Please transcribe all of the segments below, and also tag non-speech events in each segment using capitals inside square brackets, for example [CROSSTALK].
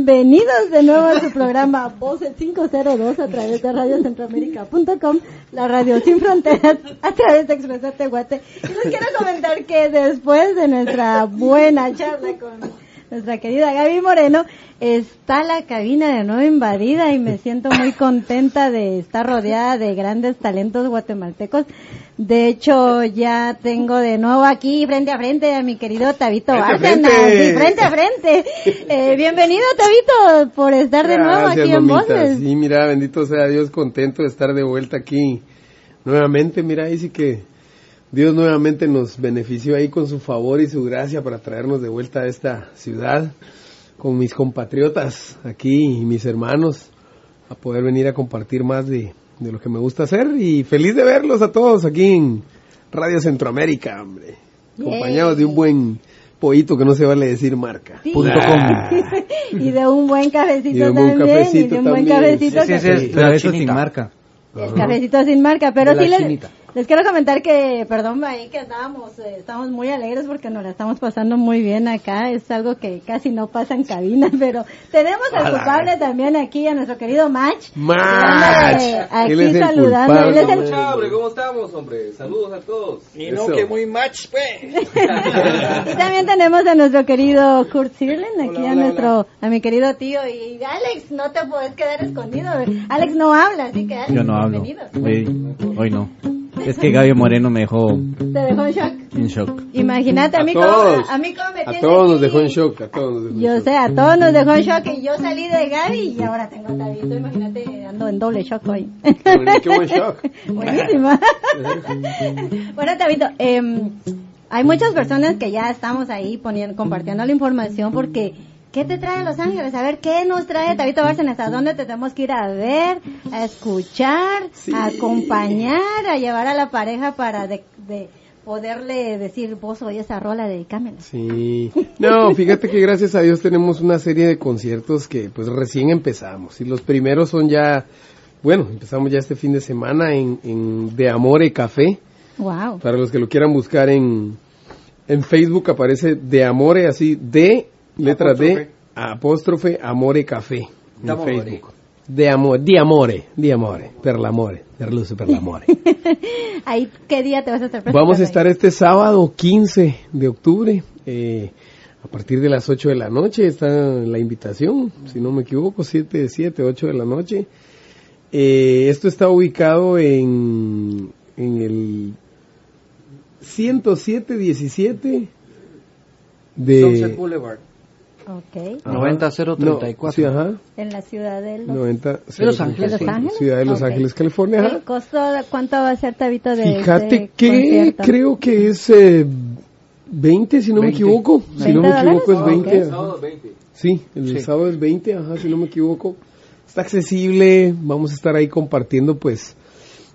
Bienvenidos de nuevo a su programa Voces 502 a través de radiocentroamérica.com, la radio sin fronteras a través de Expreso Tehuate. Y les quiero comentar que después de nuestra buena charla con nuestra querida Gaby Moreno, está la cabina de nuevo invadida y me siento muy contenta de estar rodeada de grandes talentos guatemaltecos. De hecho, ya tengo de nuevo aquí frente a frente a mi querido Tabito Bárcenas. Sí, frente a frente. [LAUGHS] Eh, bienvenido, Tabito, por estar de nuevo aquí en Voces. Sí, mira, bendito sea Dios, contento de estar de vuelta aquí nuevamente. Mira, ahí sí que Dios nuevamente nos benefició ahí con su favor y su gracia para traernos de vuelta a esta ciudad con mis compatriotas aquí y mis hermanos a poder venir a compartir más de de lo que me gusta hacer y feliz de verlos a todos aquí en Radio Centroamérica, hombre. Acompañados de un buen pollito que no se vale decir marca. [LAUGHS] y de un buen cafecito y de un buen también. Cafecito y de un buen cafecito. Sí, sí, sí, sin marca. El cafecito sin marca, pero sí les, les quiero comentar que, perdón, ahí que estábamos, eh, estamos muy alegres porque nos la estamos pasando muy bien acá. Es algo que casi no pasa en cabina, [LAUGHS] pero tenemos al culpable también aquí, a nuestro querido Match. Match. Aquí saludando. Él es el... ¿Cómo estamos, hombre? Saludos a todos. Y no, que muy Match, pues. [LAUGHS] y también tenemos a nuestro querido Kurt Sirlen, aquí a nuestro, a mi querido tío. Y Alex, no te puedes quedar escondido. Alex no habla, así que Alex, Yo no bienvenido. hablo. Hoy, hoy no. Es que Gaby Moreno me dejó... ¿Te dejó en shock? En shock. Imagínate, a, a mí todos, como, a mí como me A todos nos dejó en shock, a todos nos dejó en Yo shock. sé, a todos nos dejó en shock y yo salí de Gaby y ahora tengo a Tabito, imagínate, ando en doble shock hoy. Qué buen shock. [LAUGHS] Buenísima. [LAUGHS] bueno, Tabito, eh, hay muchas personas que ya estamos ahí poniendo, compartiendo la información porque ¿Qué te trae Los Ángeles? A ver, ¿qué nos trae Tabito Bárcenas? ¿A dónde te tenemos que ir a ver, a escuchar, Sí. a acompañar, a llevar a la pareja para de, de poderle decir, vos oye esa rola, dedícamela? Sí. No, fíjate que gracias a Dios tenemos una serie de conciertos que pues recién empezamos. Y los primeros son ya, bueno, empezamos ya este fin de semana en, en De Amore Café. Wow. Para los que lo quieran buscar en, en Facebook aparece De Amore, así, de letra D, apóstrofe Amore Café. En D'amore. Facebook. De amore, di amore, di amore, per l'amore, per luce per l'amore. [LAUGHS] Ahí, ¿qué día te vas a estar Vamos a presentando estar ahí? este sábado 15 de octubre, eh, a partir de las 8 de la noche está la invitación, si no me equivoco, 7, 7, 8 de la noche. Eh, esto está ubicado en, en el 107-17 Sunset de... Boulevard. Ok. Ajá. 90034. No, sí, ajá. En la ciudad de los... 90, De Los Ángeles, ¿De. Los Ángeles? Ciudad de Los Ok. Ángeles, California. ajá. ¿El costo de cuánto va a ser, Tabito, de Fíjate ese que concierto? creo que es eh, 20, si no me 20. equivoco. Si no me 20 equivoco es dólares, 20. ok. ajá. Sábado 20. Sí, el Sí. sábado es 20, ajá, si no me equivoco. Está accesible, vamos a estar ahí compartiendo pues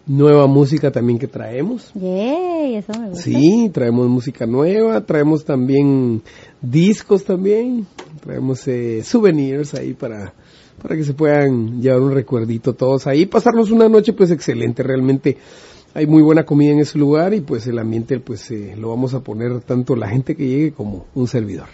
nueva música también que traemos. Yay, eso me gusta. Sí, traemos música nueva, traemos también discos también, traemos eh, souvenirs ahí para, para que se puedan llevar un recuerdito todos ahí, pasarnos una noche pues excelente, realmente hay muy buena comida en ese lugar y pues el ambiente pues eh, lo vamos a poner tanto la gente que llegue como un servidor.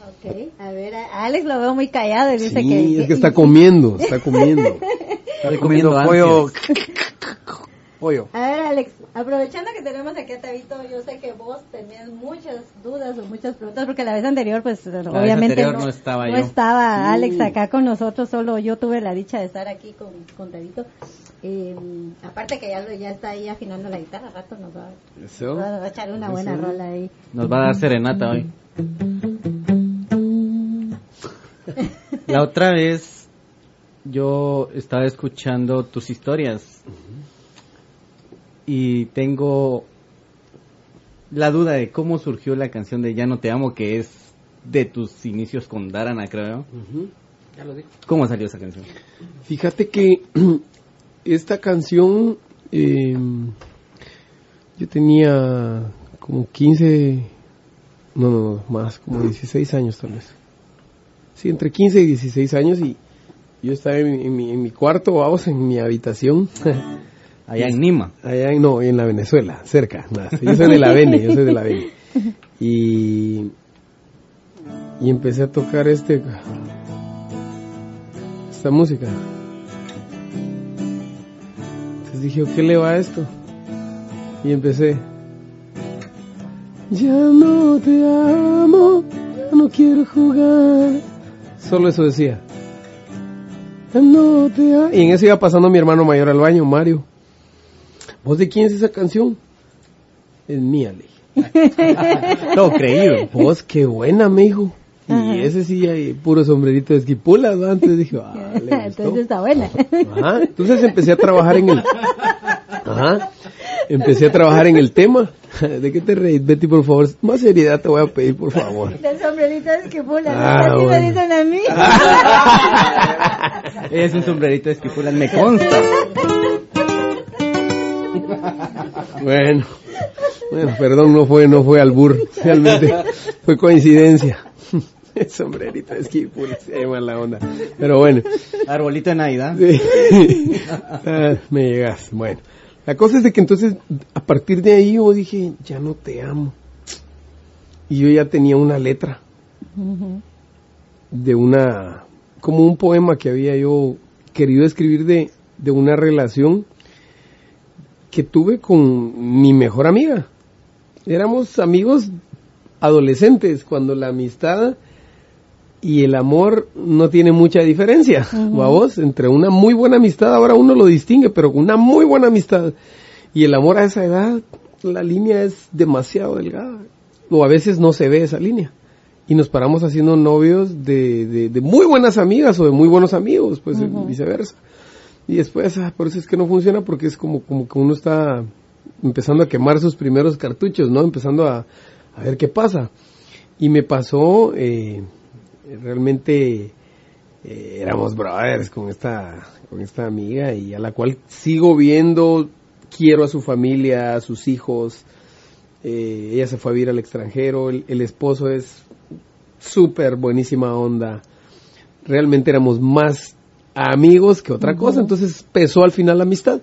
Ok, a ver, a Alex lo veo muy callado dice Sí, que... es que está comiendo, está comiendo. [LAUGHS] Estoy comiendo pollo. [LAUGHS] pollo. A ver, Alex, aprovechando que tenemos aquí a Tabito, yo sé que vos tenías muchas dudas o muchas preguntas, porque la vez anterior, pues, obviamente anterior no estaba yo. estaba Alex acá con nosotros, solo yo tuve la dicha de estar aquí con, con Tabito. Eh, aparte que ya, ya está ahí afinando la guitarra, rato nos va, Eso. va a echar una buena rola ahí. Nos va a dar serenata hoy. [LAUGHS] La otra vez yo estaba escuchando tus historias y tengo la duda de cómo surgió la canción de Ya no te amo, que es de tus inicios con Darana, creo. Ujú. Ya lo dijo. ¿Cómo salió esa canción? Fíjate que [CLEARS THROAT] esta canción eh, yo tenía como 15, no, no, más, como 16 años tal vez. Sí, entre 15 y 16 años y yo estaba en, mi- en mi, en mi cuarto, vamos, en mi habitación. [LAUGHS] Allá en Nima. Allá en, no, en la Venezuela, cerca. Yo soy de la Vene, yo soy de la Vene. [LAUGHS] Y, y empecé a tocar este esta música. Entonces dije, ¿qué le va a esto? Y empecé. Ya no te amo, ya no quiero jugar. Solo eso decía. Ya no te amo. Y en eso iba pasando mi hermano mayor al baño, Mario. ¿Vos de quién es esa canción? Es mía, le dije. [LAUGHS] Todo creído. Vos, qué buena, me dijo. Y Ajá. ese sí, hay puro sombrerito de esquipulas, ¿no? Entonces dije, ah, le [LAUGHS] gustó. Entonces está buena. Ajá, entonces empecé a trabajar en el... Ajá, empecé a trabajar en el tema. ¿De qué te reís, Betty, por favor? Más seriedad te voy a pedir, por favor. [LAUGHS] Del sombrerito de esquipula, Ah, ¿no? Bueno. me dicen a mí. Es un sombrerito de esquipulas, me consta. Bueno, bueno, perdón, no fue, no fue albur, realmente fue coincidencia. [LAUGHS] El sombrerito de esquipulas, se mala onda. Pero bueno, Arbolito de Navidad. Sí. [LAUGHS] Ah, me llegas. Bueno, la cosa es de que entonces, a partir de ahí yo dije, ya no te amo. Y yo ya tenía una letra de una, como un poema que había yo querido escribir de, de una relación que tuve con mi mejor amiga. Éramos amigos adolescentes cuando la amistad y el amor no tiene mucha diferencia, vos, entre una muy buena amistad, ahora uno lo distingue, pero una muy buena amistad y el amor a esa edad, la línea es demasiado delgada, o a veces no se ve esa línea. Y nos paramos haciendo novios de, de, de muy buenas amigas o de muy buenos amigos, pues viceversa. Y después, ah, por eso es que no funciona, porque es como, como que uno está empezando a quemar sus primeros cartuchos, ¿no? Empezando a, a ver qué pasa. Y me pasó, eh, realmente eh, éramos brothers con esta, con esta amiga y a la cual sigo viendo, quiero a su familia, a sus hijos. Eh, ella se fue a vivir al extranjero, el, el esposo es súper buenísima onda. Realmente éramos más amigos que otra cosa, entonces pesó al final la amistad.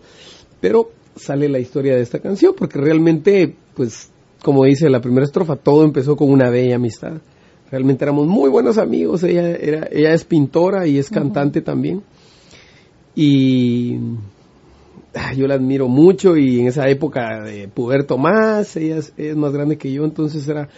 Pero sale la historia de esta canción, porque realmente, pues, como dice la primera estrofa, todo empezó con una bella amistad. Realmente éramos muy buenos amigos, ella, era, ella es pintora y es cantante también. Y ah, yo la admiro mucho y en esa época de puberto más, ella es, ella es más grande que yo, entonces era...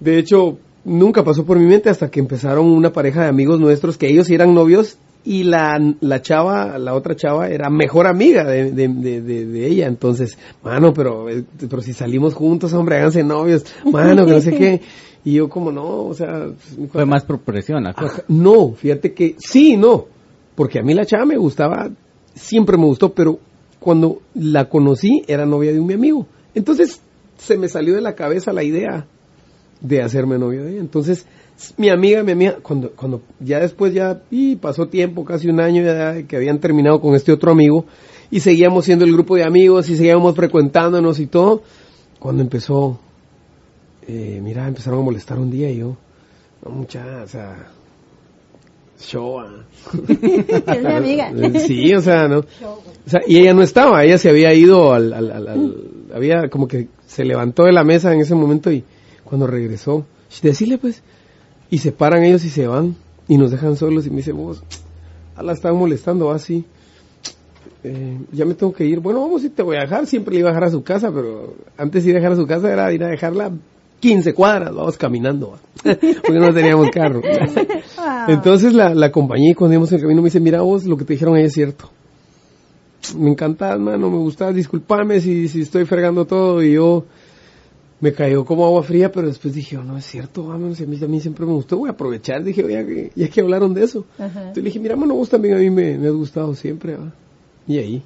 De hecho, nunca pasó por mi mente hasta que empezaron una pareja de amigos nuestros que ellos eran novios y la, la chava, la otra chava era mejor amiga de, de, de, de- ella. Entonces, mano, pero, eh, pero si salimos juntos, hombre, háganse novios, mano, que no sé qué. [LAUGHS] Y yo como no, o sea... pues, Fue más por presión la cosa. Ajá, no, fíjate que sí, no, porque a mí la chava me gustaba, siempre me gustó, pero cuando la conocí era novia de un mi amigo. Entonces se me salió de la cabeza la idea de hacerme novio de ella. Entonces mi amiga, mi amiga, cuando, cuando ya después ya y pasó tiempo, casi un año ya que habían terminado con este otro amigo y seguíamos siendo el grupo de amigos y seguíamos frecuentándonos y todo, cuando empezó, eh, mira, empezaron a molestar un día y yo, no mucha, o sea, show, ah. [LAUGHS] es mi amiga. [LAUGHS] Sí, o sea, ¿no? O sea, y ella no estaba, ella se había ido al, al, al- al- había como que se levantó de la mesa en ese momento y cuando regresó, decirle pues, y se paran ellos y se van y nos dejan solos y me dice, vos, a la estaban molestando así. Eh, ya me tengo que ir. Bueno, vamos y te voy a dejar. Siempre le iba a dejar a su casa, pero antes de ir a dejar a su casa era ir a dejarla 15 cuadras. Vamos caminando, ¿va? [LAUGHS] porque no teníamos carro. [LAUGHS] Ah. Entonces la, la acompañé y cuando íbamos en el camino me dice, mira vos, lo que te dijeron ahí es cierto. Me encantás, mano, me gustás, discúlpame si, si estoy fregando todo y yo me cayó como agua fría, pero después dije, oh, no es cierto, vámonos, a mí también siempre me gustó, voy a aprovechar, dije, oye, que- ya que hablaron de eso. Ajá. Entonces le dije, mira, mano, vos también a mí me, me has gustado siempre, ¿va? Y ahí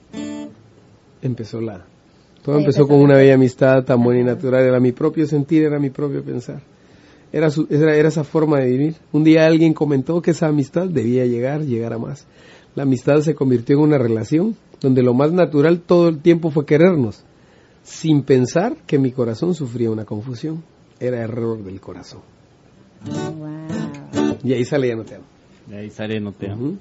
empezó la... Todo empezó con una bella amistad tan buena y natural, era mi propio sentir, era mi propio pensar. Era, su- era, era esa forma de vivir. Un día alguien comentó que esa amistad debía llegar, llegar a más. La amistad se convirtió en una relación donde lo más natural todo el tiempo fue querernos, sin pensar que mi corazón sufría una confusión. Era error del corazón. Wow. Y ahí sale ya no te amo. De ahí sale No te amo. Ujú.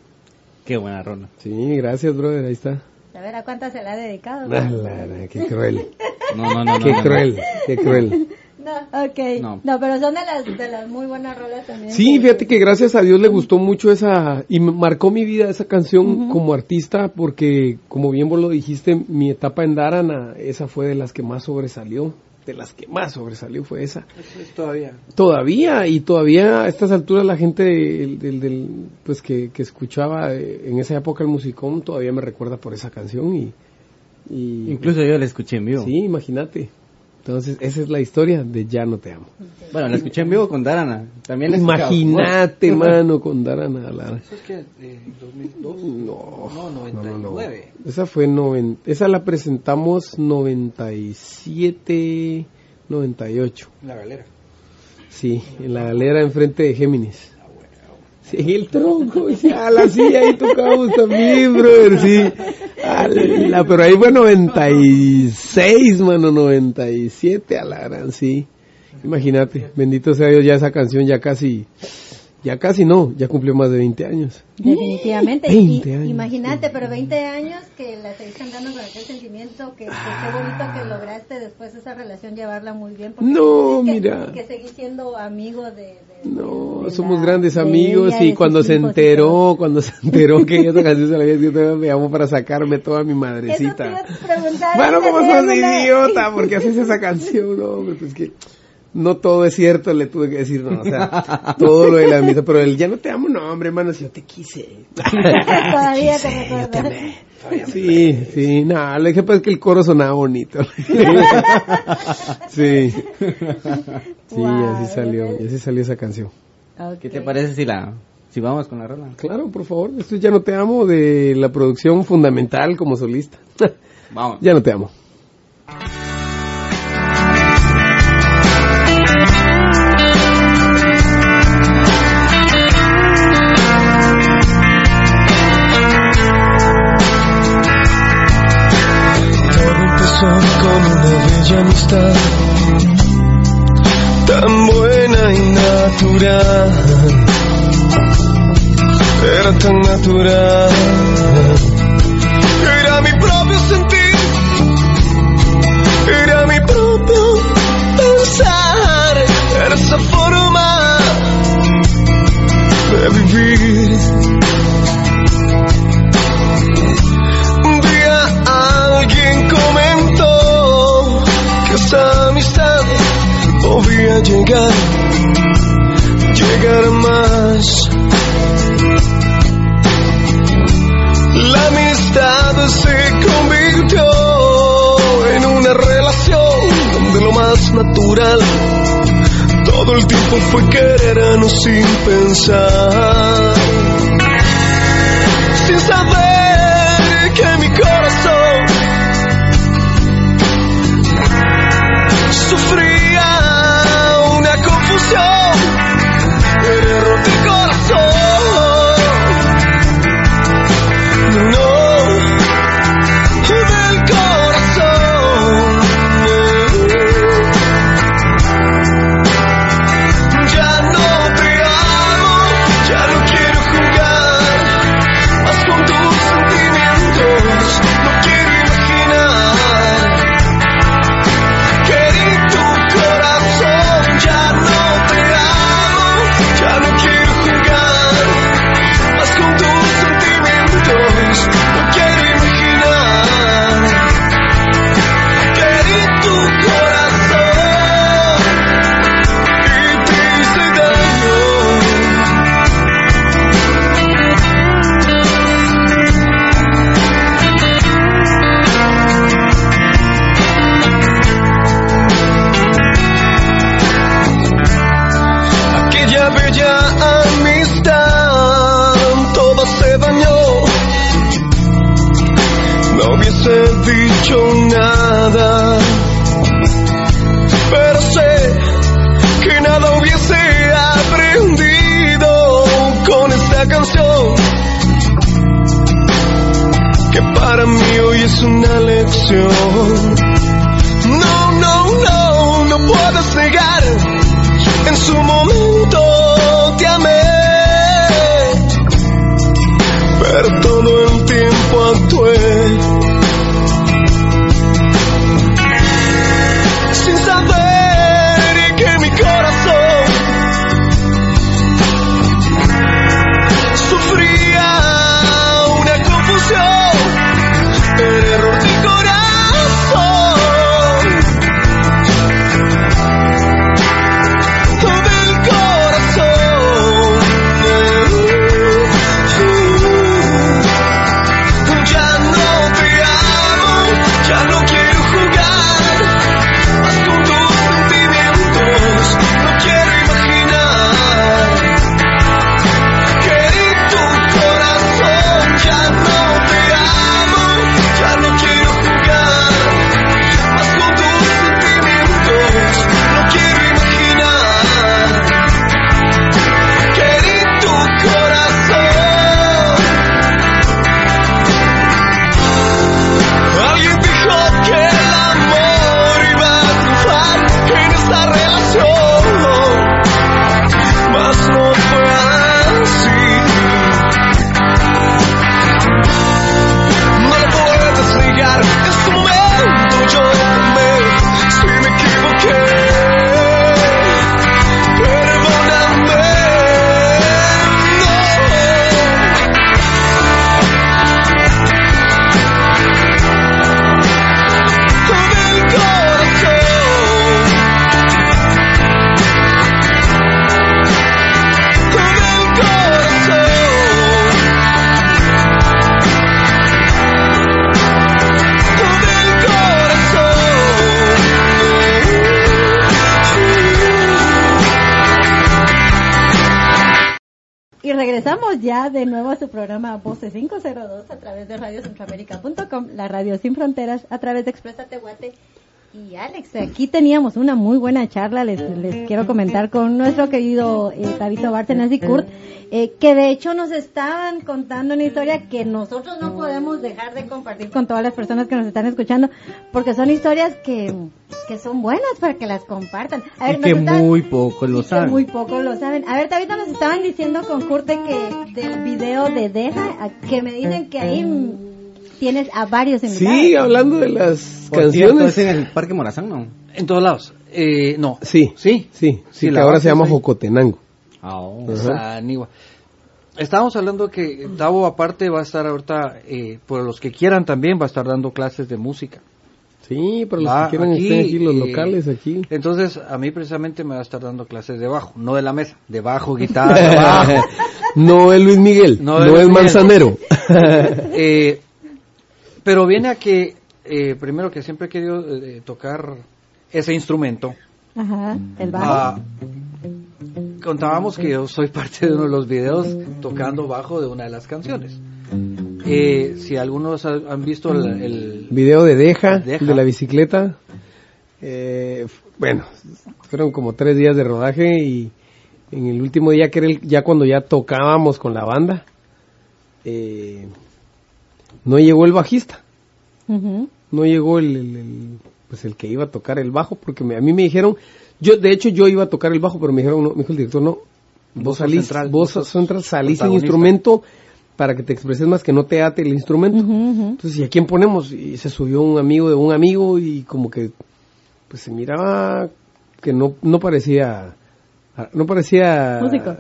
Qué buena rola. Sí, gracias, brother, ahí está. A ver, ¿a cuántas se la ha dedicado? Ah, la, la, qué cruel, No, no, no. no, qué no, no. cruel, qué cruel. No, ok. No. No. pero son de las, de las muy buenas rolas también. Sí, fíjate que gracias a Dios le gustó mucho esa y marcó mi vida esa canción como artista porque como bien vos lo dijiste, mi etapa en Darana, esa fue de las que más sobresalió, de las que más sobresalió fue esa. Eso es todavía. Todavía y todavía a estas alturas la gente del, del- del- pues que, que escuchaba eh, en esa época el musicón todavía me recuerda por esa canción y, y Incluso yo la escuché en vivo. sí, imagínate. Entonces, esa es la historia de Ya no te amo. Bueno, la escuché en vivo con Darana. También. Imagínate, mano, con Darana Lara. ¿Eso es que de 2002? No, No, no, no, no. 99. Esa fue noven, esa la presentamos 97, 98. La galera. Sí, en la galera enfrente de Géminis. Sí, en el tronco, [LAUGHS] y a la silla ahí tocamos también, brother, sí. Ala, pero ahí fue 96, mano, 97, a la gran, sí. Imagínate, bendito sea Dios, ya esa canción ya casi, ya casi no, ya cumplió más de 20 años. Definitivamente. 20 Y- años, Imagínate, pero 20 años que la seguís cantando con aquel sentimiento, que, que qué bonito que lograste después esa relación llevarla muy bien. porque No, que, mira. Que seguís siendo amigo de... de- No, de somos la- grandes de amigos ella, y cuando se enteró, cuando se enteró que esa canción se la había escrito, me llamó para sacarme toda mi Eso te iba madrecita. a. Bueno, como sos idiota, porque haces esa canción, no, hombre, pues que no todo es cierto, le tuve que decir, no, o sea, [LAUGHS] todo lo de la mitad, pero el ya no te amo, no, hombre, hermano, si yo te quise. [LAUGHS] Todavía te Yo te recuerdas. amé. Sí, sí, no, lo que pasa es que el coro sonaba bonito. [LAUGHS] sí, sí, Wow, así salió, y así salió esa canción. ¿Qué te parece si la si vamos con la rola? Claro, por favor, esto es Ya no te amo de la producción fundamental como solista. Vamos. ya no te amo. Una bella amistad, tan buena y natural. Era tan natural. Era mi propio sentir, era mi propio pensar. Era esa forma de vivir. Llegar, llegar más. La amistad se convirtió en una relación donde lo más natural todo el tiempo fue querernos sin pensar sin saber ya de nuevo a su programa Voces 502 a través de radiocentroamérica.com, la radio sin fronteras, a través de Expresa Tehuate. Y Alex, aquí teníamos una muy buena charla, les, les quiero comentar con nuestro querido eh, Tabito Bárcenas y Kurt, eh, que de hecho nos estaban contando una historia que nosotros no podemos dejar de compartir con todas las personas que nos están escuchando, porque son historias que, que son buenas para que las compartan. A Y nos que estaban- muy pocos lo saben. muy pocos lo saben. A ver, ahorita nos estaban diciendo con Kurt de que del video de Deja, que me dicen que ahí tienes a varios invitados. Sí, hablando de las Por cierto, canciones. es en el Parque Morazán, ¿no? En todos lados. Eh, no. Sí, Sí. sí, sí, Sí, que ahora se llama. Jocotenango. Ah, oh. Sanigua. Estábamos hablando que Davo aparte va a estar ahorita, eh, por los que quieran también, va a estar dando clases de música. Sí, para los Va que quieran aquí, estén aquí, los eh, locales aquí. Entonces, a mí precisamente me va a estar dando clases de bajo, no de la mesa, de bajo, [LAUGHS] guitarra, bajo. no es Luis Miguel, No no, es Luis es Miguel. Manzanero. [LAUGHS] Eh, pero viene a que, eh, primero que siempre he querido eh, tocar ese instrumento. Ajá, el bajo. Ah, contábamos que yo soy parte de uno de los videos tocando bajo de una de las canciones. Eh, si algunos ha- han visto el, el- Video de Deja, Deja. de la bicicleta. Eh, bueno, fueron como tres días de rodaje y en el último día, que era el- ya cuando ya tocábamos con la banda, eh, no llegó el bajista. No llegó el, el- el- pues el que iba a tocar el bajo porque me- a mí me dijeron yo de hecho yo iba a tocar el bajo pero me dijeron no me dijo el director no vos salís central, vos central salís en instrumento para que te expreses más que no te ate el instrumento entonces y a quién ponemos y se subió un amigo de un amigo y como que pues se miraba que no no parecía no parecía Músico.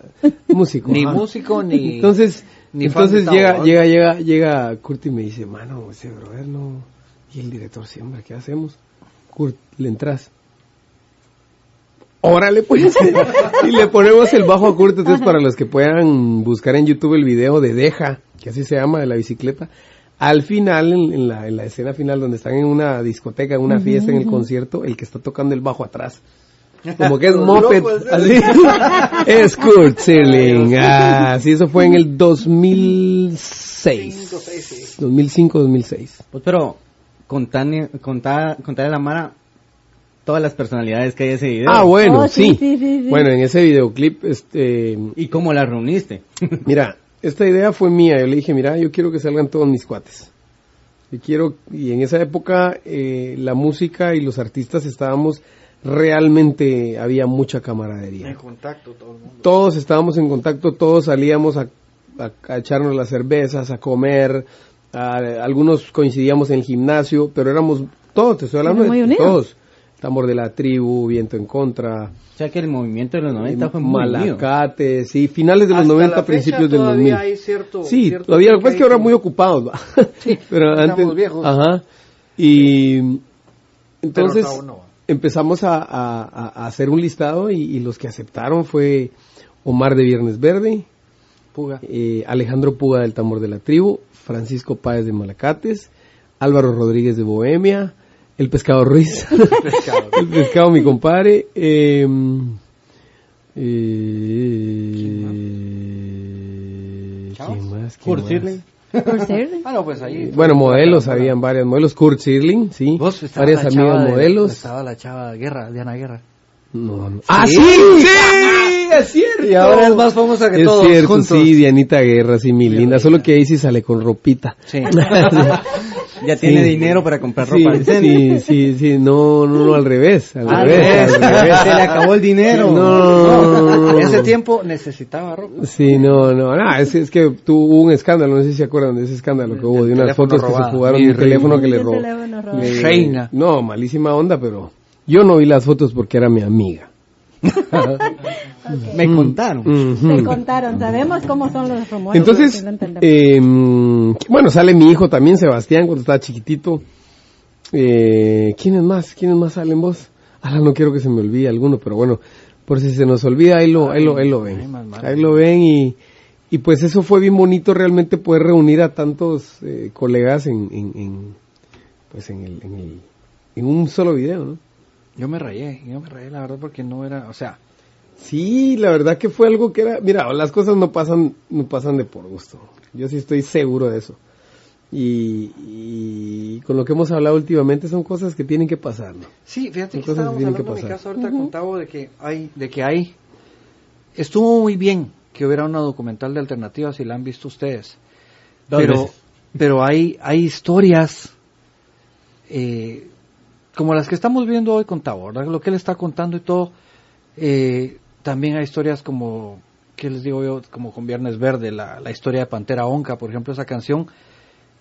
músico [LAUGHS] ni ajá. músico ni Entonces, ni entonces llega, llega, llega, llega Kurt y me dice, mano, ese brother no. Y el director siempre, ¿qué hacemos? Kurt, le entras. Órale, pues. [LAUGHS] y le ponemos el bajo a Kurt. Entonces, para los que puedan buscar en YouTube el video de Deja, que así se llama, de la bicicleta. Al final, en, en la, en la escena final, donde están en una discoteca, en una fiesta, en el concierto, el que está tocando el bajo atrás. [LAUGHS] Como que es moped, ¿eh? así. [LAUGHS] es Kurt Schilling. Ah, sí, eso fue en el 2006. 2005-2006. Pues pero contane, contá, contarle a la Mara todas las personalidades que hay en ese video. Ah, bueno, Oh, sí, sí. sí, sí, sí. Bueno, en ese videoclip, este, ¿Y cómo las reuniste? [LAUGHS] mira, esta idea fue mía. Yo le dije, mira, yo quiero que salgan todos mis cuates. Y quiero, y en esa época eh, la música y los artistas estábamos realmente, había mucha camaradería. en contacto todo el mundo. todos estábamos en contacto, todos salíamos a, a- a echarnos las cervezas, a comer, a- algunos coincidíamos en el gimnasio, pero éramos todos, te estoy hablando de unidos. todos. Tambor de la tribu, Viento en Contra, O sea que el movimiento de los 90 fue muy. Malacate, sí, finales de los Hasta 90, la principios del todavía 2000. hay cierto- sí, cierto todavía, lo que es que ahora muy ocupados, ¿va? [LAUGHS] pero estamos antes, viejos. ajá, y entonces Pero no. empezamos a, a- a- a hacer un listado y, y los que aceptaron fue Omar de Viernes Verde, Puga. eh, Alejandro Puga del Tambor de la Tribu, Francisco Páez de Malacates, Álvaro Rodríguez de Bohemia, El Pescado Ruiz, [LAUGHS] Pescado. El Pescado mi compadre, eh, eh, ¿quién más? ¿Quién Kurt más? Ser. Ah, no, pues ahí. Bueno, modelos, habían varias modelos, Kurt Sirling, sí, Vos varias amigas de- modelos. Estaba la chava Guerra, Diana Guerra. No, no. ¡Ah, sí! Sí. ¡Sí! ¡Es cierto! Y ahora es más famosa que es todos cierto, juntos. sí, Dianita Guerra, sí, mi linda. Solo que ahí sí sale con ropita. Sí. [LAUGHS] [LAUGHS] Ya tiene Sí. dinero para comprar Sí, ropa decente. sí, sí, sí, no, no, no, al revés, al, Al revés, revés. al revés. Se le acabó el dinero. No, En ese tiempo necesitaba ropa. Sí, no, no, no, es, es que tuvo un escándalo, no sé si se acuerdan de ese escándalo que hubo, de unas fotos que robado. se jugaron, un teléfono que le robó. le- Reina. No, malísima onda, pero yo no vi las fotos porque era mi amiga. [LAUGHS] Me contaron. Ujú. Te contaron, sabemos cómo son los rumores. Entonces, eh, mm, bueno, sale mi hijo también, Sebastián, cuando estaba chiquitito. Eh, ¿Quiénes más? ¿Quiénes más salen vos? Ahora no quiero que se me olvide alguno, pero bueno, por si se nos olvida, ahí lo, ahí lo, ahí lo ven. mal. Ahí lo ven y, y pues eso fue bien bonito realmente poder reunir a tantos eh, colegas en, en, en, pues en, el, en, el, en un solo video, ¿no? Yo me rayé, yo me rayé la verdad porque no era, o sea, Sí, la verdad que fue algo que era, mira, las cosas no pasan, no pasan de por gusto. Yo sí estoy seguro de eso. Y, y con lo que hemos hablado últimamente son cosas que tienen que pasar, ¿no? Sí, fíjate Son que cosas que estábamos tienen que hablando en mi casa ahorita contaba de que hay, de que hay, estuvo muy bien que hubiera una documental de alternativas y la han visto ustedes. Pero, veces. pero hay, hay historias eh, como las que estamos viendo hoy con Tavo, ¿verdad? Lo que él está contando y todo. eh, también hay historias como, ¿qué les digo yo? Como con Viernes Verde, la, la historia de Pantera Onca, por ejemplo, esa canción.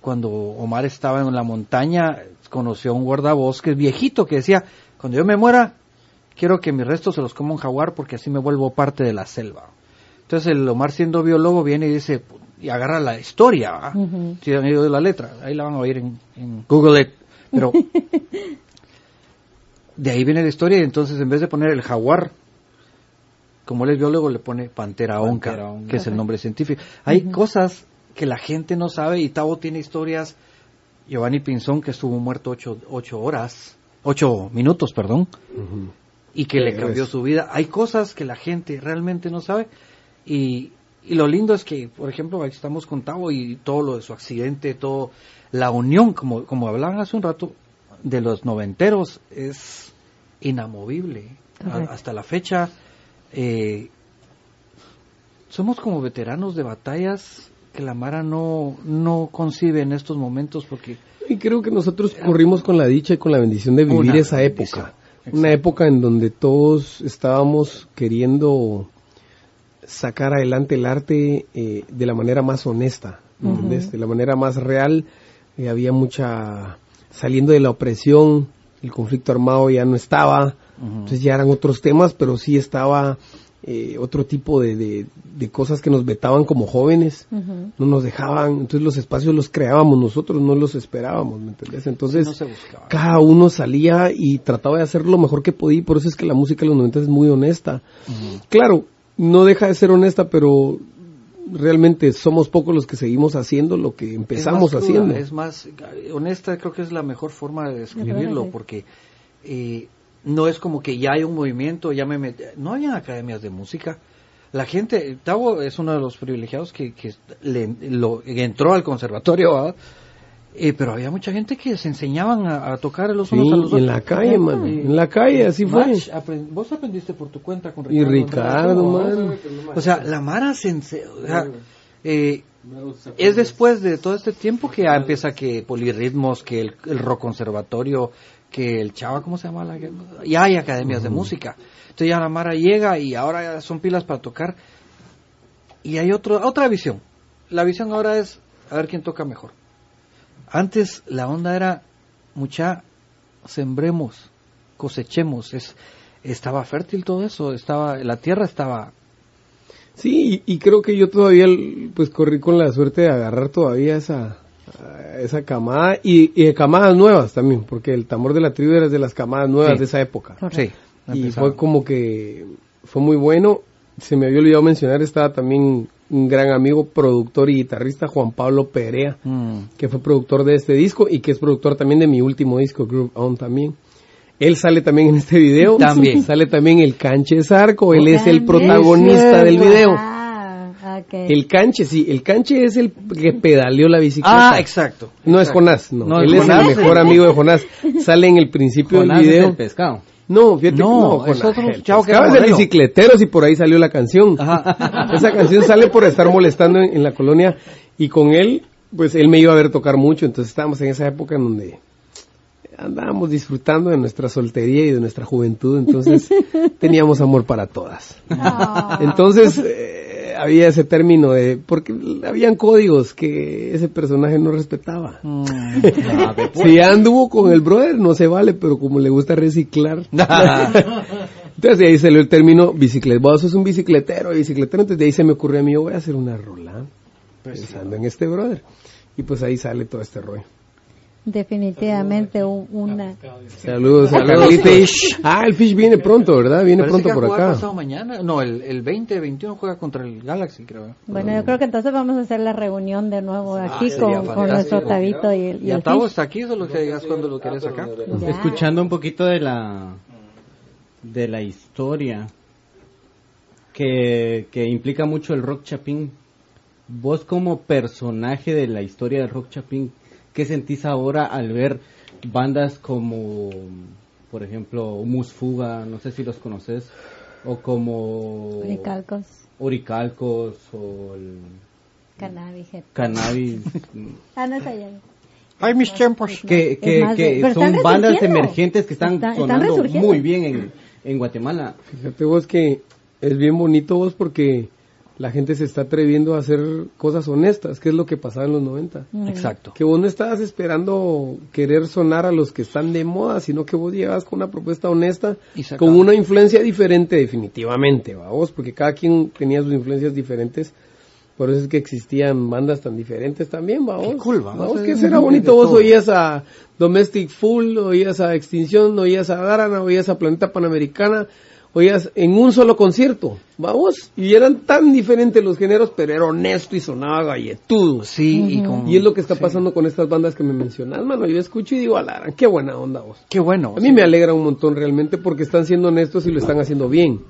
Cuando Omar estaba en la montaña, conoció a un guardabosques viejito que decía, cuando yo me muera, quiero que mis restos se los coma un jaguar porque así me vuelvo parte de la selva. Entonces el Omar siendo biólogo viene y dice, y agarra la historia, ¿va? Ujú. si han oído la letra, ahí la van a oír en, en Google It, pero [LAUGHS] de ahí viene la historia y entonces en vez de poner el jaguar, como él es biólogo, le pone pantera onca, Pantera onca. que es el nombre científico. Hay cosas que la gente no sabe y Tavo tiene historias, Giovanni Pinzón que estuvo muerto ocho, ocho horas, ocho minutos, perdón, y que le cambió es. su vida. Hay cosas que la gente realmente no sabe y, y lo lindo es que, por ejemplo, aquí estamos con Tavo y todo lo de su accidente, todo la unión, como, como hablaban hace un rato, de los noventeros es inamovible. A- hasta la fecha eh, somos como veteranos de batallas que la Mara no, no concibe en estos momentos porque Y creo que nosotros corrimos con la dicha y con la bendición de vivir esa época. Una época en donde todos estábamos queriendo sacar adelante el arte eh, de la manera más honesta. De la manera más real. Eh, había mucha... saliendo de la opresión, el conflicto armado ya no estaba, entonces ya eran otros temas, pero sí estaba eh, otro tipo de, de- de cosas que nos vetaban como jóvenes. No nos dejaban, entonces los espacios los creábamos nosotros, no los esperábamos, ¿me entendés? Entonces, no cada uno salía y trataba de hacer lo mejor que podía, y por eso es que la música de los 90 es muy honesta. Claro, no deja de ser honesta, pero realmente somos pocos los que seguimos haciendo lo que empezamos es más cruda, haciendo. Es más honesta, creo que es la mejor forma de describirlo, porque eh, no es como que ya hay un movimiento, ya me met- no había academias de música. La gente, Tavo es uno de los privilegiados que, que le- lo- entró al conservatorio, ¿verdad? Eh, pero había mucha gente que se enseñaban a, a tocar los Sí, unos a los otros. en la calle, man, en la calle, así fue. Vos aprendiste por tu cuenta con Y Ricardo. Ricardo, Andrade, ¿no? man. O sea, la Mara se ense- o sea, eh, es después de todo este tiempo que ya empieza que polirritmos, que el, el rock conservatorio, que el chava, ¿cómo se llama? La, ya hay academias de música. Entonces ya la Mara llega y ahora son pilas para tocar. Y hay otro, otra visión. La visión ahora es a ver quién toca mejor. Antes la onda era mucha sembremos, cosechemos, es estaba fértil todo eso, estaba la tierra estaba Sí, y, y creo que yo todavía, pues corrí con la suerte de agarrar todavía esa, esa camada y, y de camadas nuevas también, porque el tambor de la tribu era de las camadas nuevas Sí. de esa época. Sí, Y fue como que fue muy bueno. Se me había olvidado mencionar, estaba también un gran amigo, productor y guitarrista, Juan Pablo Perea, Mm. que fue productor de este disco y que es productor también de mi último disco, Groove On también. Él sale también en este video. También. [LAUGHS] Sale también el Canche Zarco, él es el protagonista del video. Ah. El canche, sí, el canche es el que pedaleó la bicicleta. Ah, exacto. No es. Jonás, no. No, Él es Jonás el mejor amigo de Jonás. Sale en el principio Jonás del es video. el pescado. No, fíjate No, que es otro el chavo que era es de bicicleteros y por ahí salió la canción. Ajá. [LAUGHS] Esa canción sale por estar molestando en, en la colonia y con él, pues él me iba a ver tocar mucho, entonces estábamos en esa época en donde andábamos disfrutando de nuestra soltería y de nuestra juventud, entonces [LAUGHS] teníamos amor para todas. Ah. Entonces eh, [LAUGHS] había ese término de, porque habían códigos que ese personaje no respetaba. Mm. [LAUGHS] Si ya anduvo con el brother, no se vale, pero como le gusta reciclar. [LAUGHS] Entonces de ahí salió el término bicicleta. Vos sos un bicicletero, bicicletero. Entonces de ahí se me ocurrió a mí, yo voy a hacer una rola pensando en este brother. Y pues ahí sale todo este rollo. Definitivamente un- una... Saludos a Saludos, Carlito. Fish. Ah, el Fish viene pronto, ¿verdad? Viene Parece pronto por acá. pasado mañana. No, el, el 20, 21 juega contra el Galaxy, creo. Bueno, yo creo que entonces vamos a hacer la reunión de nuevo aquí sería con, con nuestro Tabito y el, y Y el Fish. está aquí, solo que digas cuando lo querés acá. Ya. Escuchando un poquito de la de la historia que, que implica mucho el rock chapín. Vos como personaje de la historia del rock chapín, ¿qué sentís ahora al ver bandas como, por ejemplo, Humus Fuga, no sé si los conoces, o como Oricalcos, Oricalcos o el cannabis. Cannabis, [LAUGHS] Ah, no es allá. Ay, mis tiempos. que, Es que, que pero son bandas emergentes que están sonando muy bien en, en Guatemala. Fíjate vos que es bien bonito vos porque la gente se está atreviendo a hacer cosas honestas, que es lo que pasaba en los 90. Exacto. Que vos no estabas esperando querer sonar a los que están de moda, sino que vos llegabas con una propuesta honesta, con una influencia diferente definitivamente, ¿va vos, porque cada quien tenía sus influencias diferentes. Por eso es que existían bandas tan diferentes también, ¿va vos? cool, ¿va? ¿Va O vos? sea, que un bonito, vos todo. oías a Domestic Full, oías a Extinción, oías a Garana, oías a Planeta Panamericana, oías en un solo concierto, ¿va vos? Y eran tan diferentes los géneros, pero era honesto y sonaba galletudo. Sí, y con... Y es lo que está pasando con estas bandas que me mencionas, mano. Yo escucho y digo, alara, qué buena onda vos. Qué bueno. A mí me alegra un montón realmente porque están siendo honestos y lo están haciendo bien.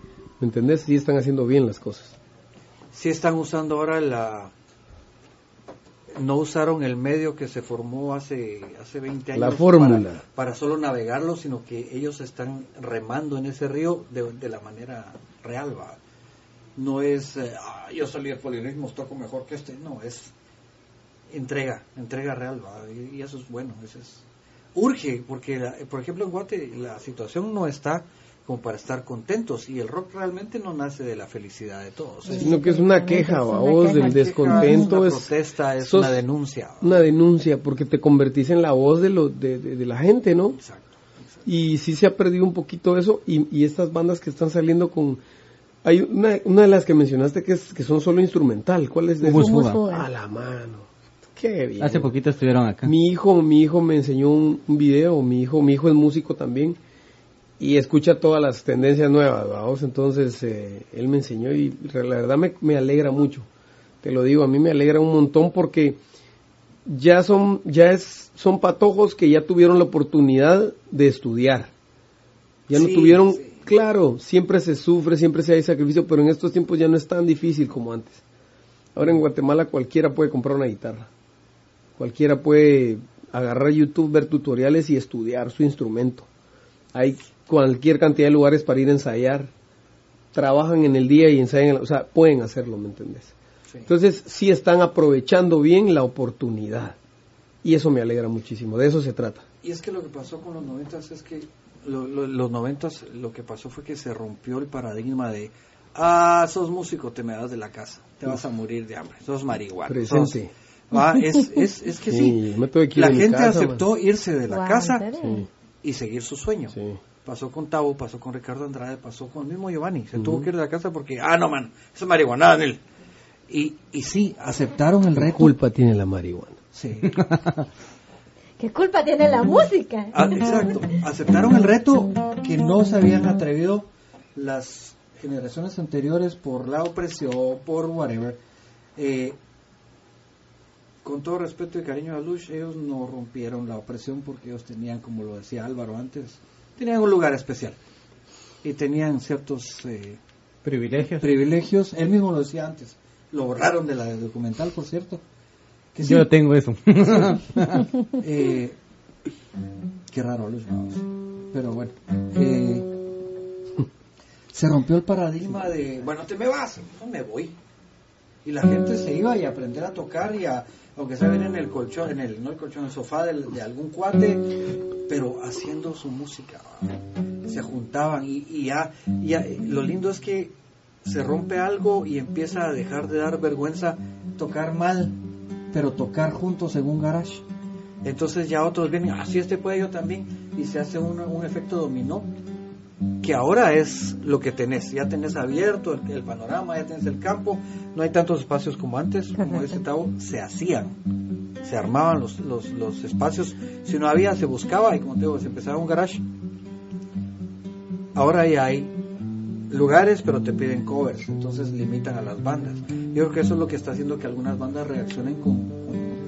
¿Me entendés? Sí están haciendo bien las cosas. sí están usando ahora la no usaron el medio que se formó hace hace 20 años La fórmula. para, para solo navegarlo sino que ellos están remando en ese río de, de la manera real va no es eh, "Ah, yo salí de polirismos toco mejor que este no es entrega entrega real va y, y eso es bueno eso es urge porque la- por ejemplo en Guate la situación no está como para estar contentos y el rock realmente no nace de la felicidad de todos Sino que es una queja, Es una vos, queja. del descontento. es una protesta, es una denuncia. una denuncia porque te convertís en la voz de, lo, de, de- de la gente, ¿no? Exacto. Y sí se ha perdido un poquito eso y, y estas bandas que están saliendo con... Hay una, una de las que mencionaste que, es, que son solo instrumental. ¿Cuál es de. A la mano. Qué bien. Hace poquito estuvieron acá. Mi hijo, mi hijo me enseñó un, un video, mi hijo, mi hijo es músico también y escucha todas las tendencias nuevas, vamos, entonces eh, él me enseñó y la verdad me, me alegra mucho, te lo digo, a mí me alegra un montón porque ya son, ya es, son patojos que ya tuvieron la oportunidad de estudiar, ya no Sí, tuvieron, sí. claro, siempre se sufre, siempre se hay sacrificio, pero en estos tiempos ya no es tan difícil como antes. Ahora en Guatemala cualquiera puede comprar una guitarra. Cualquiera puede agarrar YouTube, ver tutoriales y estudiar su instrumento. Hay cualquier cantidad de lugares para ir a ensayar. Trabajan en el día y ensayan, en la- o sea, pueden hacerlo, ¿me entendés? Sí. Entonces, sí están aprovechando bien la oportunidad. Y eso me alegra muchísimo, de eso se trata. Y es que lo que pasó con los noventas es que lo- lo- los noventas lo que pasó fue que se rompió el paradigma de ah sos músico te me das de la casa te vas a morir de hambre sos marihuana Presente. sos- Ah, es, es, es que [LAUGHS] sí, Sí, yo me tuve que ir la gente casa, aceptó irse de la casa y seguir su sueño sí. Pasó con Tavo pasó con Ricardo Andrade pasó con el mismo Giovanni se tuvo que ir de la casa porque ah no man esa marihuana Daniel y, y sí aceptaron el ¿Qué reto culpa tiene la marihuana? sí [LAUGHS] ¿Qué culpa tiene la música? Ah, exacto. Aceptaron el reto que no se habían atrevido las generaciones anteriores por la opresión, por whatever. Eh, con todo respeto y cariño a Lush, ellos no rompieron la opresión porque ellos tenían, como lo decía Álvaro antes, tenían un lugar especial y tenían ciertos eh, Privilegios. privilegios. Él mismo lo decía antes. Lo borraron de la documental, por cierto. Que sí, Yo tengo eso. [LAUGHS] eh, qué raro, Luis. Pero bueno. eh, se rompió el paradigma de, bueno, te me vas, no me voy. Y la gente se iba y a aprender a tocar y a, aunque sea en el colchón, en el, no el colchón, el sofá de, algún cuate, pero haciendo su música. Se juntaban y, ya, lo lindo es que se rompe algo y empieza a dejar de dar vergüenza tocar mal, pero tocar juntos en un garage. Entonces ya otros vienen, ah, si este puede yo también, y se hace un, un efecto dominó, que ahora es lo que tenés, ya tenés abierto el, el panorama, ya tenés el campo, no hay tantos espacios como antes, como dice Tavo, se hacían, se armaban los, los, los espacios, si no había se buscaba y como te digo, se empezaba un garage. Ahora ya hay lugares, pero te piden covers, entonces limitan a las bandas. Yo creo que eso es lo que está haciendo que algunas bandas reaccionen con,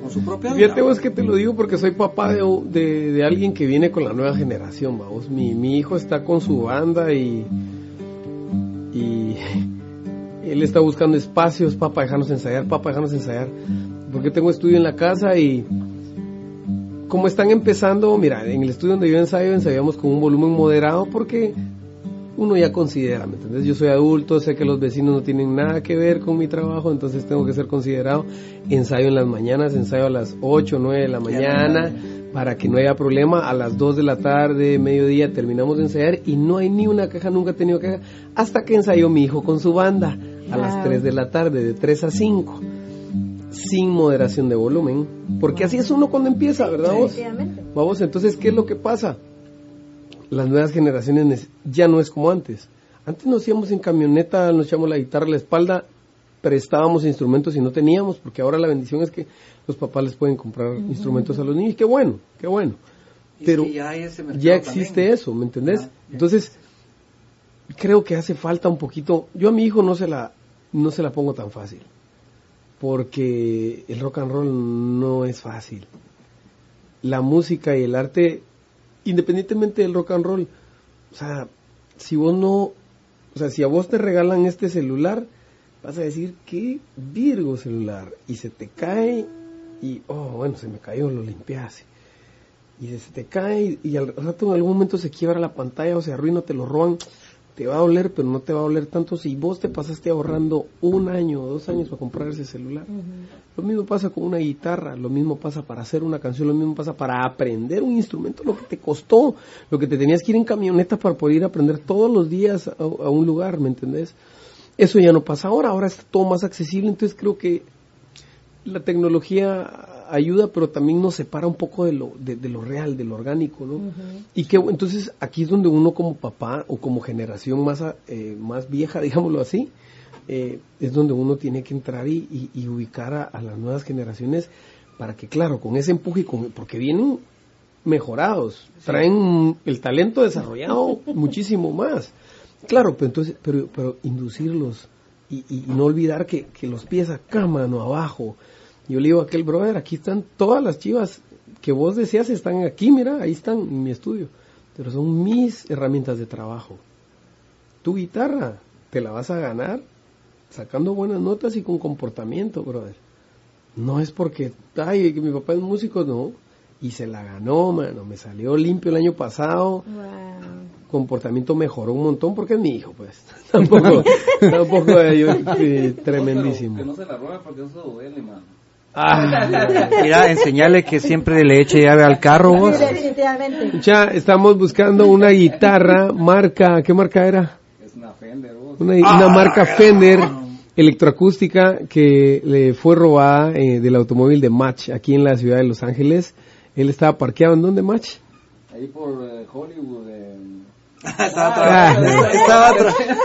con- su propia. Fíjate vos que te lo digo porque soy papá de, de, de alguien que viene con la nueva generación, vamos. Mi, mi hijo está con su banda y, y [LAUGHS] Él está buscando espacios, papá, déjanos ensayar, papá, déjanos ensayar. Porque tengo estudio en la casa y como están empezando, mira, en el estudio donde yo ensayo, ensayamos con un volumen moderado porque uno ya considera, ¿me entiendes? Yo soy adulto, sé que los vecinos no tienen nada que ver con mi trabajo, entonces tengo que ser considerado. Ensayo en las mañanas, ensayo a las 8, 9 de la mañana, para que no haya problema. A las 2 de la tarde, mediodía, terminamos de ensayar y no hay ni una queja, nunca he tenido queja, hasta que ensayó mi hijo con su banda a las 3 de la tarde, de 3 a 5 sin moderación de volumen, porque así es uno cuando empieza, ¿verdad vos? Vamos, entonces, ¿qué es lo que pasa? Las nuevas generaciones ya no es como antes. Antes nos íbamos en camioneta, nos echamos la guitarra a la espalda, prestábamos instrumentos y no teníamos, porque ahora la bendición es que los papás les pueden comprar instrumentos a los niños. Qué bueno, qué bueno. Pero ya, existe eso, ¿me entendés? Entonces, creo que hace falta un poquito. Yo a mi hijo no se la, no se la pongo tan fácil porque el rock and roll no es fácil. La música y el arte, independientemente del rock and roll, o sea, si vos no, o sea, si a vos te regalan este celular, vas a decir, qué virgo celular, y se te cae, y, oh, bueno, se me cayó, lo limpiase. Y se te cae, y al rato en algún momento se quiebra la pantalla o se arruina, te lo roban te va a doler, pero no te va a doler tanto si vos te pasaste ahorrando un año o dos años para comprar ese celular. Lo mismo pasa con una guitarra, lo mismo pasa para hacer una canción, lo mismo pasa para aprender un instrumento, lo que te costó, lo que te tenías que ir en camioneta para poder ir a aprender todos los días a, a un lugar, ¿me entendés? Eso ya no pasa ahora, ahora está todo más accesible, entonces creo que la tecnología ayuda, pero también nos separa un poco de lo, de, lo real, de lo orgánico, ¿no? Y que entonces aquí es donde uno como papá o como generación más, eh, más vieja, [LAUGHS] digámoslo así, eh, es donde uno tiene que entrar y, ubicar a, las nuevas generaciones para que, claro, con ese empuje, con, porque vienen mejorados, traen el talento desarrollado [LAUGHS] [LAUGHS] muchísimo más. Claro, pero entonces, pero, pero inducirlos y, y, no olvidar que, que los pies acá, mano, abajo, yo le digo a aquel brother, aquí están todas las chivas que vos decías, están aquí, mira, ahí están en mi estudio. Pero son mis herramientas de trabajo. Tu guitarra te la vas a ganar sacando buenas notas y con comportamiento, brother. No es porque, ay, que mi papá es músico, no. Y se la ganó, mano. Me salió limpio el año pasado. Comportamiento mejoró un montón porque es mi hijo, pues. [LAUGHS] tampoco, tampoco yo, [LAUGHS] tremendísimo. Que no se la roba porque eso duele, mano. Ah, [LAUGHS] mira, enseñale que siempre le eche llave al carro vos. Ya estamos buscando una guitarra, marca, ¿qué marca era? Es una Fender. Una, marca Fender electroacústica que le fue robada eh, del automóvil de Match aquí en la ciudad de Los Ángeles. Él estaba parqueado en dónde Match? Ahí por eh, Hollywood. Eh, estaba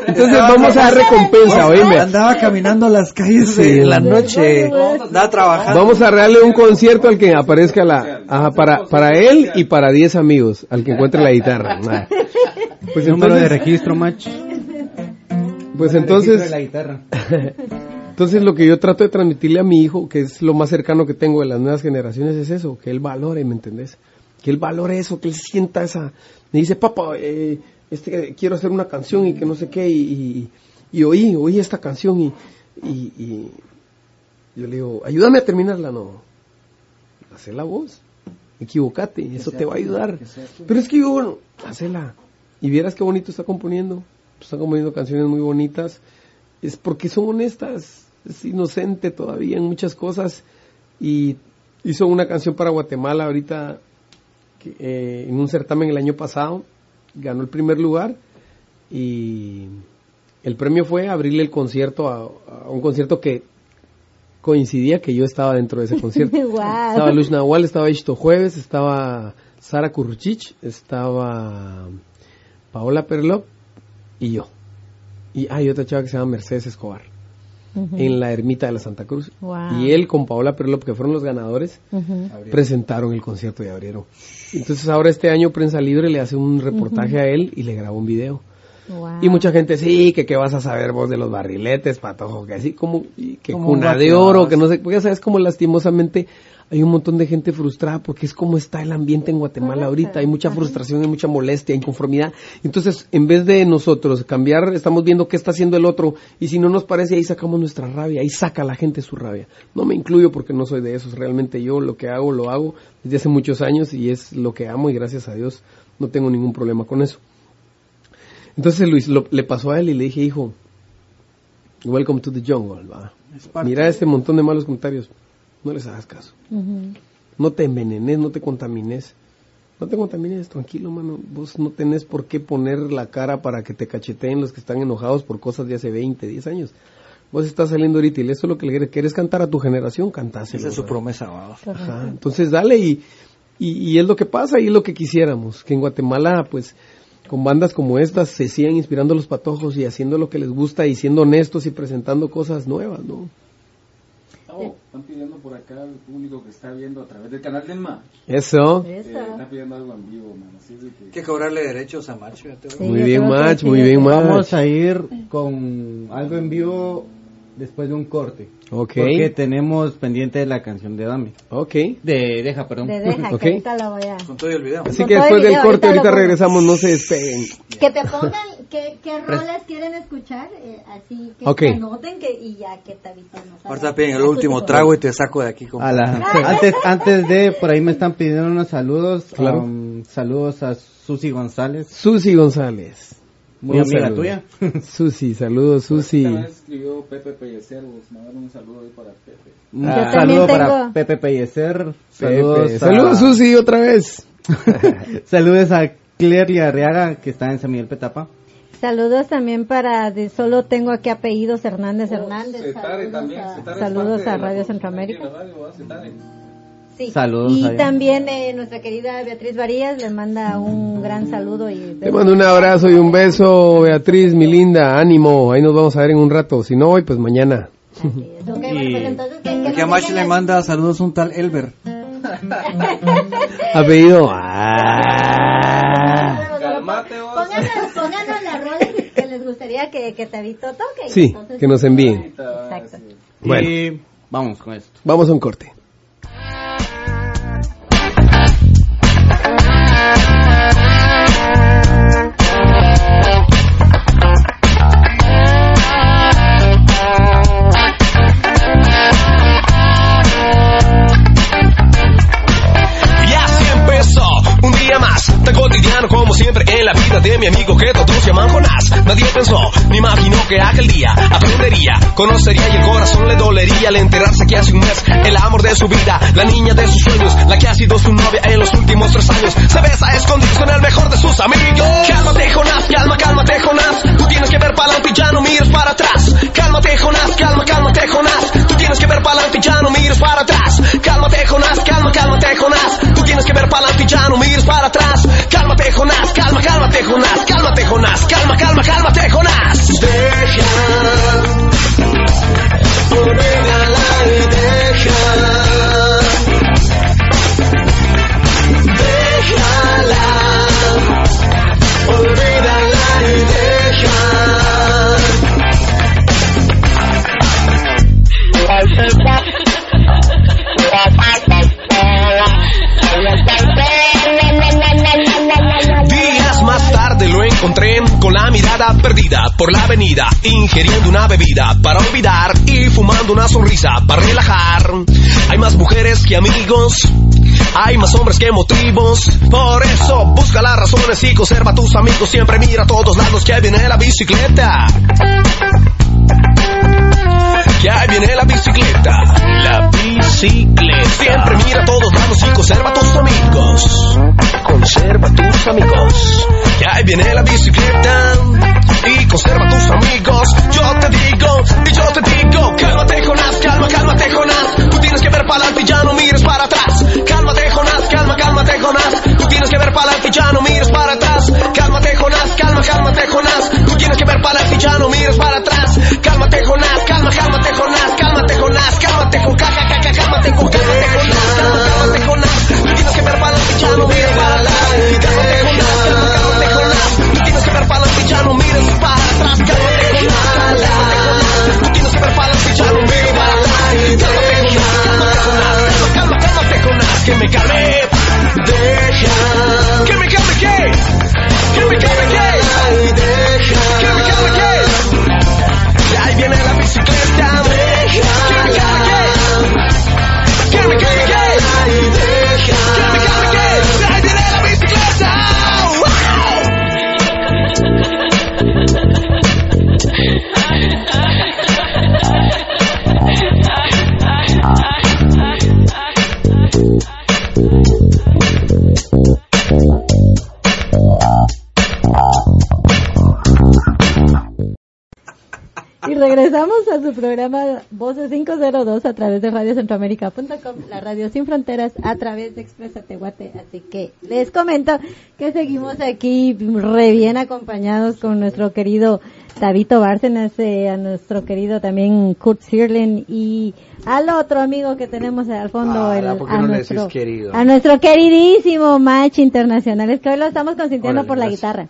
Entonces vamos a dar recompensa, oíme. Andaba caminando las calles en la noche, andaba trabajando. Vamos a darle un concierto al que aparezca la, ajá, para, para él y para 10 amigos, al que encuentre la guitarra. [LAUGHS] Pues número de registro, match. Pues entonces, [LAUGHS] entonces lo que yo trato de transmitirle a mi hijo, que es lo más cercano que tengo de las nuevas generaciones, es eso, que él valore, ¿me entendés? Que él valore eso, que él sienta esa, me dice, papá, eh, este, quiero hacer una canción y que no sé qué, y, y, oí, oí esta canción y, y, yo le digo, ayúdame a terminarla, no, hace la voz, equivocate, eso te va a ayudar. Pero es que yo, bueno, hacela, y vieras qué bonito está componiendo, está componiendo canciones muy bonitas, es porque son honestas, es inocente todavía en muchas cosas, y hizo una canción para Guatemala ahorita eh, en un certamen el año pasado, ganó el primer lugar y el premio fue abrirle el concierto a, un concierto que coincidía que yo estaba dentro de ese concierto. [LAUGHS] Estaba Luz Nahual, estaba Ishto Jueves, estaba Sara Kurchich, estaba Paola Perlop y yo. Y hay otra chava que se llama Mercedes Escobar en la ermita de la Santa Cruz. Y él con Paola Perlop, que fueron los ganadores, presentaron el concierto y abrieron. Entonces ahora este año Prensa Libre le hace un reportaje a él y le grabó un video. Wow. Y mucha gente, sí, que qué vas a saber vos de los barriletes, patojo, que así como, y que cuna un de oro, que no sé, porque ya sabes como lastimosamente hay un montón de gente frustrada porque es como está el ambiente en Guatemala ahorita, hay mucha frustración, hay mucha molestia, inconformidad. Entonces, en vez de nosotros cambiar, estamos viendo qué está haciendo el otro y si no nos parece, ahí sacamos nuestra rabia, ahí saca la gente su rabia. No me incluyo porque no soy de esos, realmente yo lo que hago, lo hago desde hace muchos años y es lo que amo y gracias a Dios no tengo ningún problema con eso. Entonces Luis lo- le pasó a él y le dije, hijo, welcome to the jungle, va. Mira este montón de malos comentarios, no les hagas caso. No te envenenes, no te contamines. No te contamines, tranquilo, mano. Vos no tenés por qué poner la cara para que te cacheteen los que están enojados por cosas de hace 20, 10 años. Vos estás saliendo ahorita y eso es lo que le querés cantar a tu generación, cantáselo. Esa es su ¿verdad? promesa. Ajá, entonces dale y, y, y es lo que pasa y es lo que quisiéramos, que en Guatemala pues con bandas como estas se sigan inspirando los patojos y haciendo lo que les gusta y siendo honestos y presentando cosas nuevas, ¿no? Oh, están pidiendo por acá al público que está viendo a través del canal del MA. Eso. Eh, están pidiendo algo en vivo, man. Así de que... Hay que cobrarle derechos a Sí, voy. Muy bien, sí, muy bien, Mach. Vamos a ir con algo en vivo después de un corte. Ok, Porque tenemos pendiente la canción de Dame. ok. De Deja, perdón. De deja, Ok. que ahorita la voy a... Con todo el video. Así Con que después del video, corte ahorita ahorita regresamos, no se despeguen. Que te pongan qué, qué roles quieren escuchar, eh, así que Ok. te anoten que, y ya que te sea, Ahorita piden el último trago y te saco de aquí. Con... A la- antes, [LAUGHS] antes de, por ahí me están pidiendo unos saludos. Claro. Um, saludos a Susi González, Susi González. Muy Un amiga saludo. tuya. [LAUGHS] [LAUGHS] Susi, saludos Susi. Escribió Pepe Pellecer, pues, mandaron un saludo ahí para Pepe. Un Yo saludo también para tengo- Pepe Pellecer. Saludos, a- Saludos Susi otra vez. [LAUGHS] Saludos a Claire Arriaga, que está en San Miguel Petapa. Saludos también para, de solo tengo aquí apellidos Hernández Oh, Hernández. Cetare Saludos también, a, saludos a Radio Centroamérica. Sí. Saludos Y también eh, nuestra querida Beatriz Varías le manda un gran saludo y Te mando un abrazo y un beso, Beatriz, mi linda, ánimo. Ahí nos vamos a ver en un rato. Si no hoy, pues mañana. Así es. Ok, bueno, pues entonces, que- a dejen le manda saludos un tal Elber. [LAUGHS] Apellido. Ah. Calmate vos. Pónganos, pónganos las rolas que les gustaría que, que Tabito toque. Sí, entonces- que nos envíen. Exacto. Bueno. Y vamos con esto. Vamos a un corte. Cotidiano como siempre en la vida de mi amigo que todos llaman Jonás. Nadie pensó, ni imaginó que aquel día aprendería, conocería y el corazón le dolería al enterarse que hace un mes el amor de su vida, la niña de sus sueños, la que ha sido su novia en los últimos tres años, se besa a con el mejor de sus amigos. Cálmate Jonás, calma, cálmate Jonás, tú tienes que ver para adelante y ya no mires para atrás. Cálmate Jonás, calma, cálmate Jonás, tú tienes que ver para adelante y ya no mires para atrás. Cálmate Jonás, calma, cálmate Jonás, tienes que ver para adelante ya no mires para atrás. Cálmate Jonás, calma, cálmate Jonás, cálmate Jonás, calma, calma, cálmate Jonás. Deja, mirada perdida por la avenida, ingiriendo una bebida para olvidar y fumando una sonrisa para relajar. Hay más mujeres que amigos, hay más hombres que motivos. Por eso busca las razones y conserva a tus amigos. Siempre mira a todos lados que viene la bicicleta. Que ahí viene la bicicleta. La bicicleta. Siempre mira a todos lados y conserva tus amigos. Conserva tus amigos. Que ahí viene la bicicleta. Y conserva tus amigos. Yo te digo, y yo te digo. Cálmate, Jonás, calma, cálmate, Jonás. Tú tienes que ver para adelante y ya no mires para atrás. Cálmate, Jonás, calma, cálmate, Jonás. Tienes que ver para adelante ya no mires para atrás. Cálmate, Jonás, calma, cálmate, Jonás. Tú tienes que ver para adelante ya no mires para atrás. Cálmate, Jonás, calma. Cálmate, Jonás, a su programa Voces 502 a través de radiocentroamérica.com, la radio sin fronteras a través de Expresa Tehuate. Así que les comento que seguimos aquí re bien acompañados con nuestro querido Tabito Bárcenas, eh, a nuestro querido también Kurt Sirlin y al otro amigo que tenemos al fondo, Ah, el- ¿por qué a, no nuestro, a nuestro queridísimo Match Internacional. Es que hoy lo estamos consintiendo por la guitarra.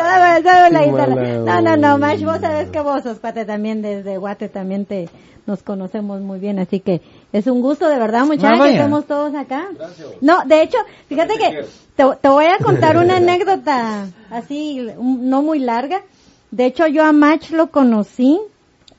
Ah, la No, no, no. Mash, vos sabes que vos sos pate también desde Guate, también te nos conocemos muy bien, así que es un gusto de verdad, muchachos, que estemos todos acá. No, de hecho, fíjate que te, te voy a contar una [LAUGHS] anécdota así, un- no muy larga. De hecho, yo a Match lo conocí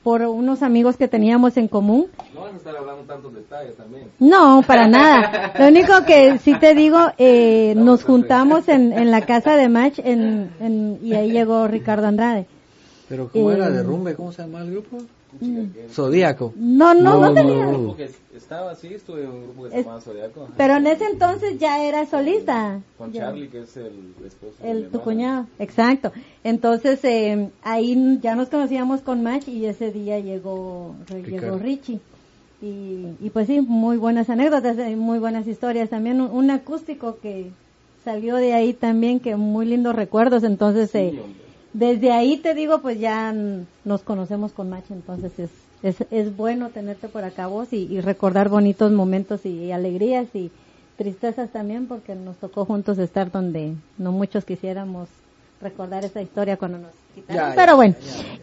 por unos amigos que teníamos en común. No vas a estar hablando tantos detalles también. No, para [LAUGHS] nada. Lo único que sí te digo, eh, nos juntamos en, en la casa de Match en, en- y ahí llegó Ricardo Andrade. Pero ¿cómo Eh, era? ¿Derrumbe? ¿Cómo se llama el grupo? Zodíaco. No, no, no, No, tenía. Porque estaba así, estuve en un grupo que se llamaba Zodiaco. ajá, Pero en ese entonces ya era solista. Con Ya. Charlie, que es el esposo. El tu cuñado, exacto. Entonces eh, ahí ya nos conocíamos con Match y ese día llegó, llegó. Richie. Y, y pues sí, muy buenas anécdotas, eh, muy buenas historias. También un, un acústico que salió de ahí también, que muy lindos recuerdos. Entonces, eh, desde ahí te digo, pues ya nos conocemos con Match, entonces es, es, es bueno tenerte por acá vos y, recordar bonitos momentos y, alegrías y tristezas también, porque nos tocó juntos estar donde no muchos quisiéramos recordar esa historia cuando nos. Ya, Pero bueno,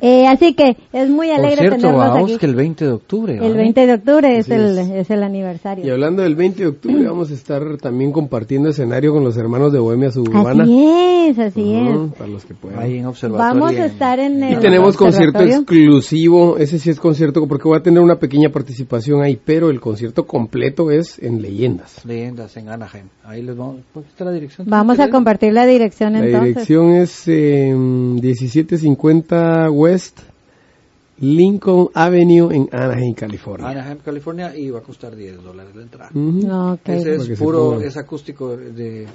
eh, así que es muy Por alegre cierto, tenerlos vamos aquí. que el 20 de octubre. El ¿vale? 20 de octubre es el, es. es el aniversario. Y hablando del 20 de octubre, [CLEARS THROAT] vamos a estar también compartiendo escenario con los hermanos de Bohemia Suburbana. Así es, así Ujú, es. Para los que puedan. Ahí en observatorio. Vamos y a estar en Y el tenemos concierto exclusivo, ese sí es concierto, porque voy a tener una pequeña participación ahí, pero el concierto completo es en Leyendas. Leyendas en Anaheim. Ahí les vamos. ¿Cuál está la dirección? Vamos a compartir la dirección La entonces. dirección es eh, 1750 West Lincoln Avenue en Anaheim, California. Anaheim, California, y va a costar 10 dólares la entrada. Ujú. No, ok. Ese Para que es se puro, es acústico de...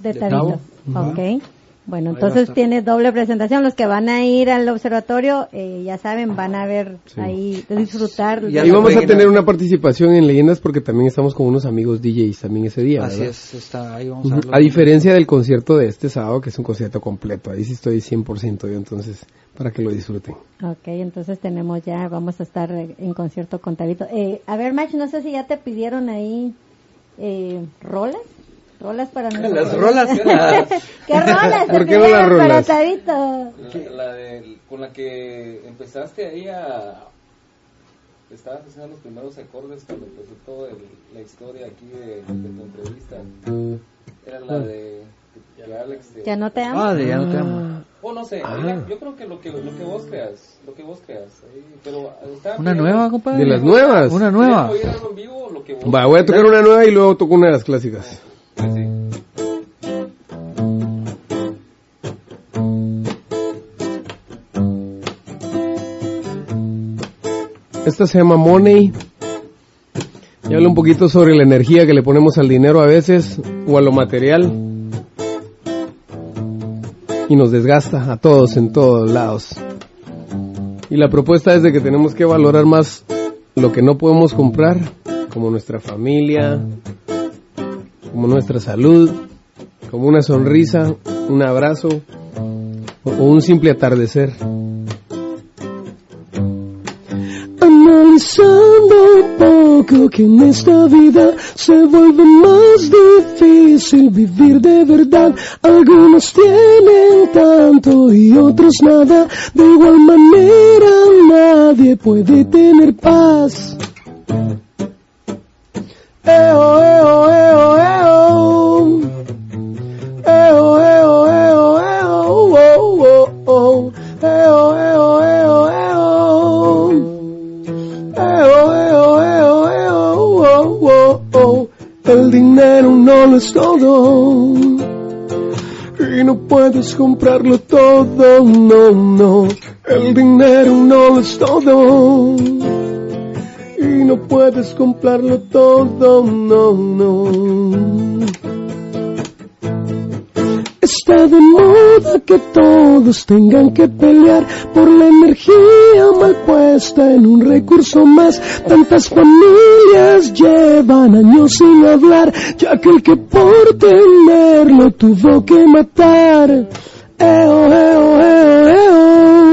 De de Tabito. Tabo. Ok. Bueno, Ahí entonces tiene doble presentación. Los que van a ir al observatorio, eh, ya saben, van a ver Sí. ahí, disfrutar. Ya Ahí vamos a tener una participación en Leyendas porque también estamos con unos amigos DJs también ese día. Así ¿verdad? es, está, ahí vamos a. A diferencia del concierto de este sábado, que es un concierto completo, ahí sí estoy 100% yo, entonces, para que lo disfruten. Ok, entonces tenemos ya, vamos a estar eh, en concierto con Tabito. Eh, a ver, Mach, no sé si ya te pidieron ahí eh, rolas. Rolas para [LAUGHS] nosotros. Las rolas. ¿Qué [LAUGHS] rolas? ¿Por qué no las pidieron para rolas? Tabito? La, la de- con la que empezaste ahí a... Estabas haciendo los primeros acordes cuando empezó toda la historia aquí de, de tu entrevista. Era la de... Alex Ya no te amo. Ah, de ya no te amo. O no sé, Ah. yo creo que lo que lo que vos creas, lo que vos creas. pero Una nueva, compadre. De las nuevas. Una ¿Quieres nueva. oír algo en vivo o lo que vos Va, voy a tocar una nueva y luego toco una de las clásicas. Esta se llama Money. Y habla un poquito sobre la energía que le ponemos al dinero a veces o a lo material. Y nos desgasta a todos en todos lados. Y la propuesta es de que tenemos que valorar más lo que no podemos comprar, como nuestra familia, como nuestra salud, como una sonrisa, un abrazo o un simple atardecer. Analizando un poco que en esta vida se vuelve más difícil vivir de verdad. Algunos tienen tanto y otros nada. De igual manera nadie puede tener paz. Eo, eo, eo. Dinero no lo es todo. Y no puedes comprarlo todo, no, no. El dinero no lo es todo. Y no puedes comprarlo todo, no, no. Está de moda que todos tengan que pelear por la energía mal puesta en un recurso más. Tantas familias llevan años sin hablar, ya que el que por tenerlo tuvo que matar. Eo, eo, eo.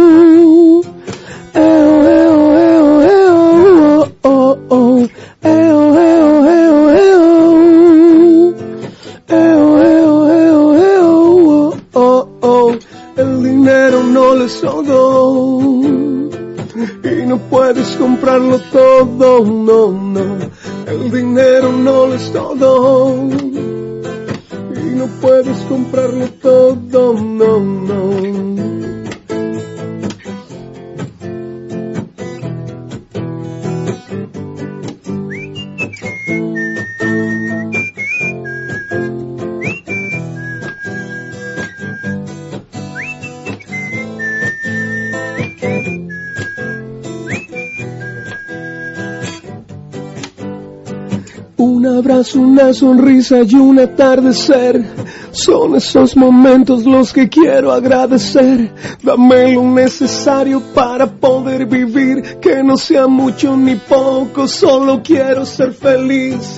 Puedes comprarlo todo, no, no. El dinero no les todo y no puedes comprarlo todo, no, no. Una sonrisa y un atardecer son esos momentos los que quiero agradecer. Dame lo necesario para poder vivir, que no sea mucho ni poco, solo quiero ser feliz.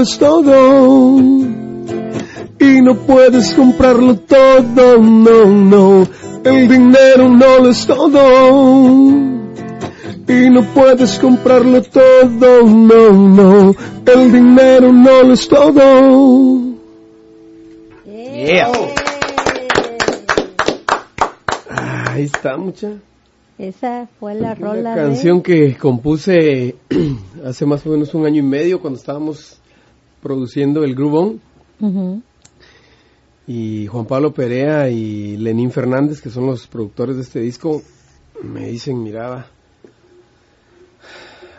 Es todo y no puedes comprarlo todo, no, no. El dinero no lo es todo y no puedes comprarlo todo, no, no. El dinero no lo es todo. Yeah. Ahí está, mucha. Esa fue la Una rola de... canción que compuse [CLEARS THROAT] hace más o menos un año y medio cuando estábamos produciendo el Groove On. Ujú. Y Juan Pablo Perea y Lenín Fernández, que son los productores de este disco, me dicen, mira,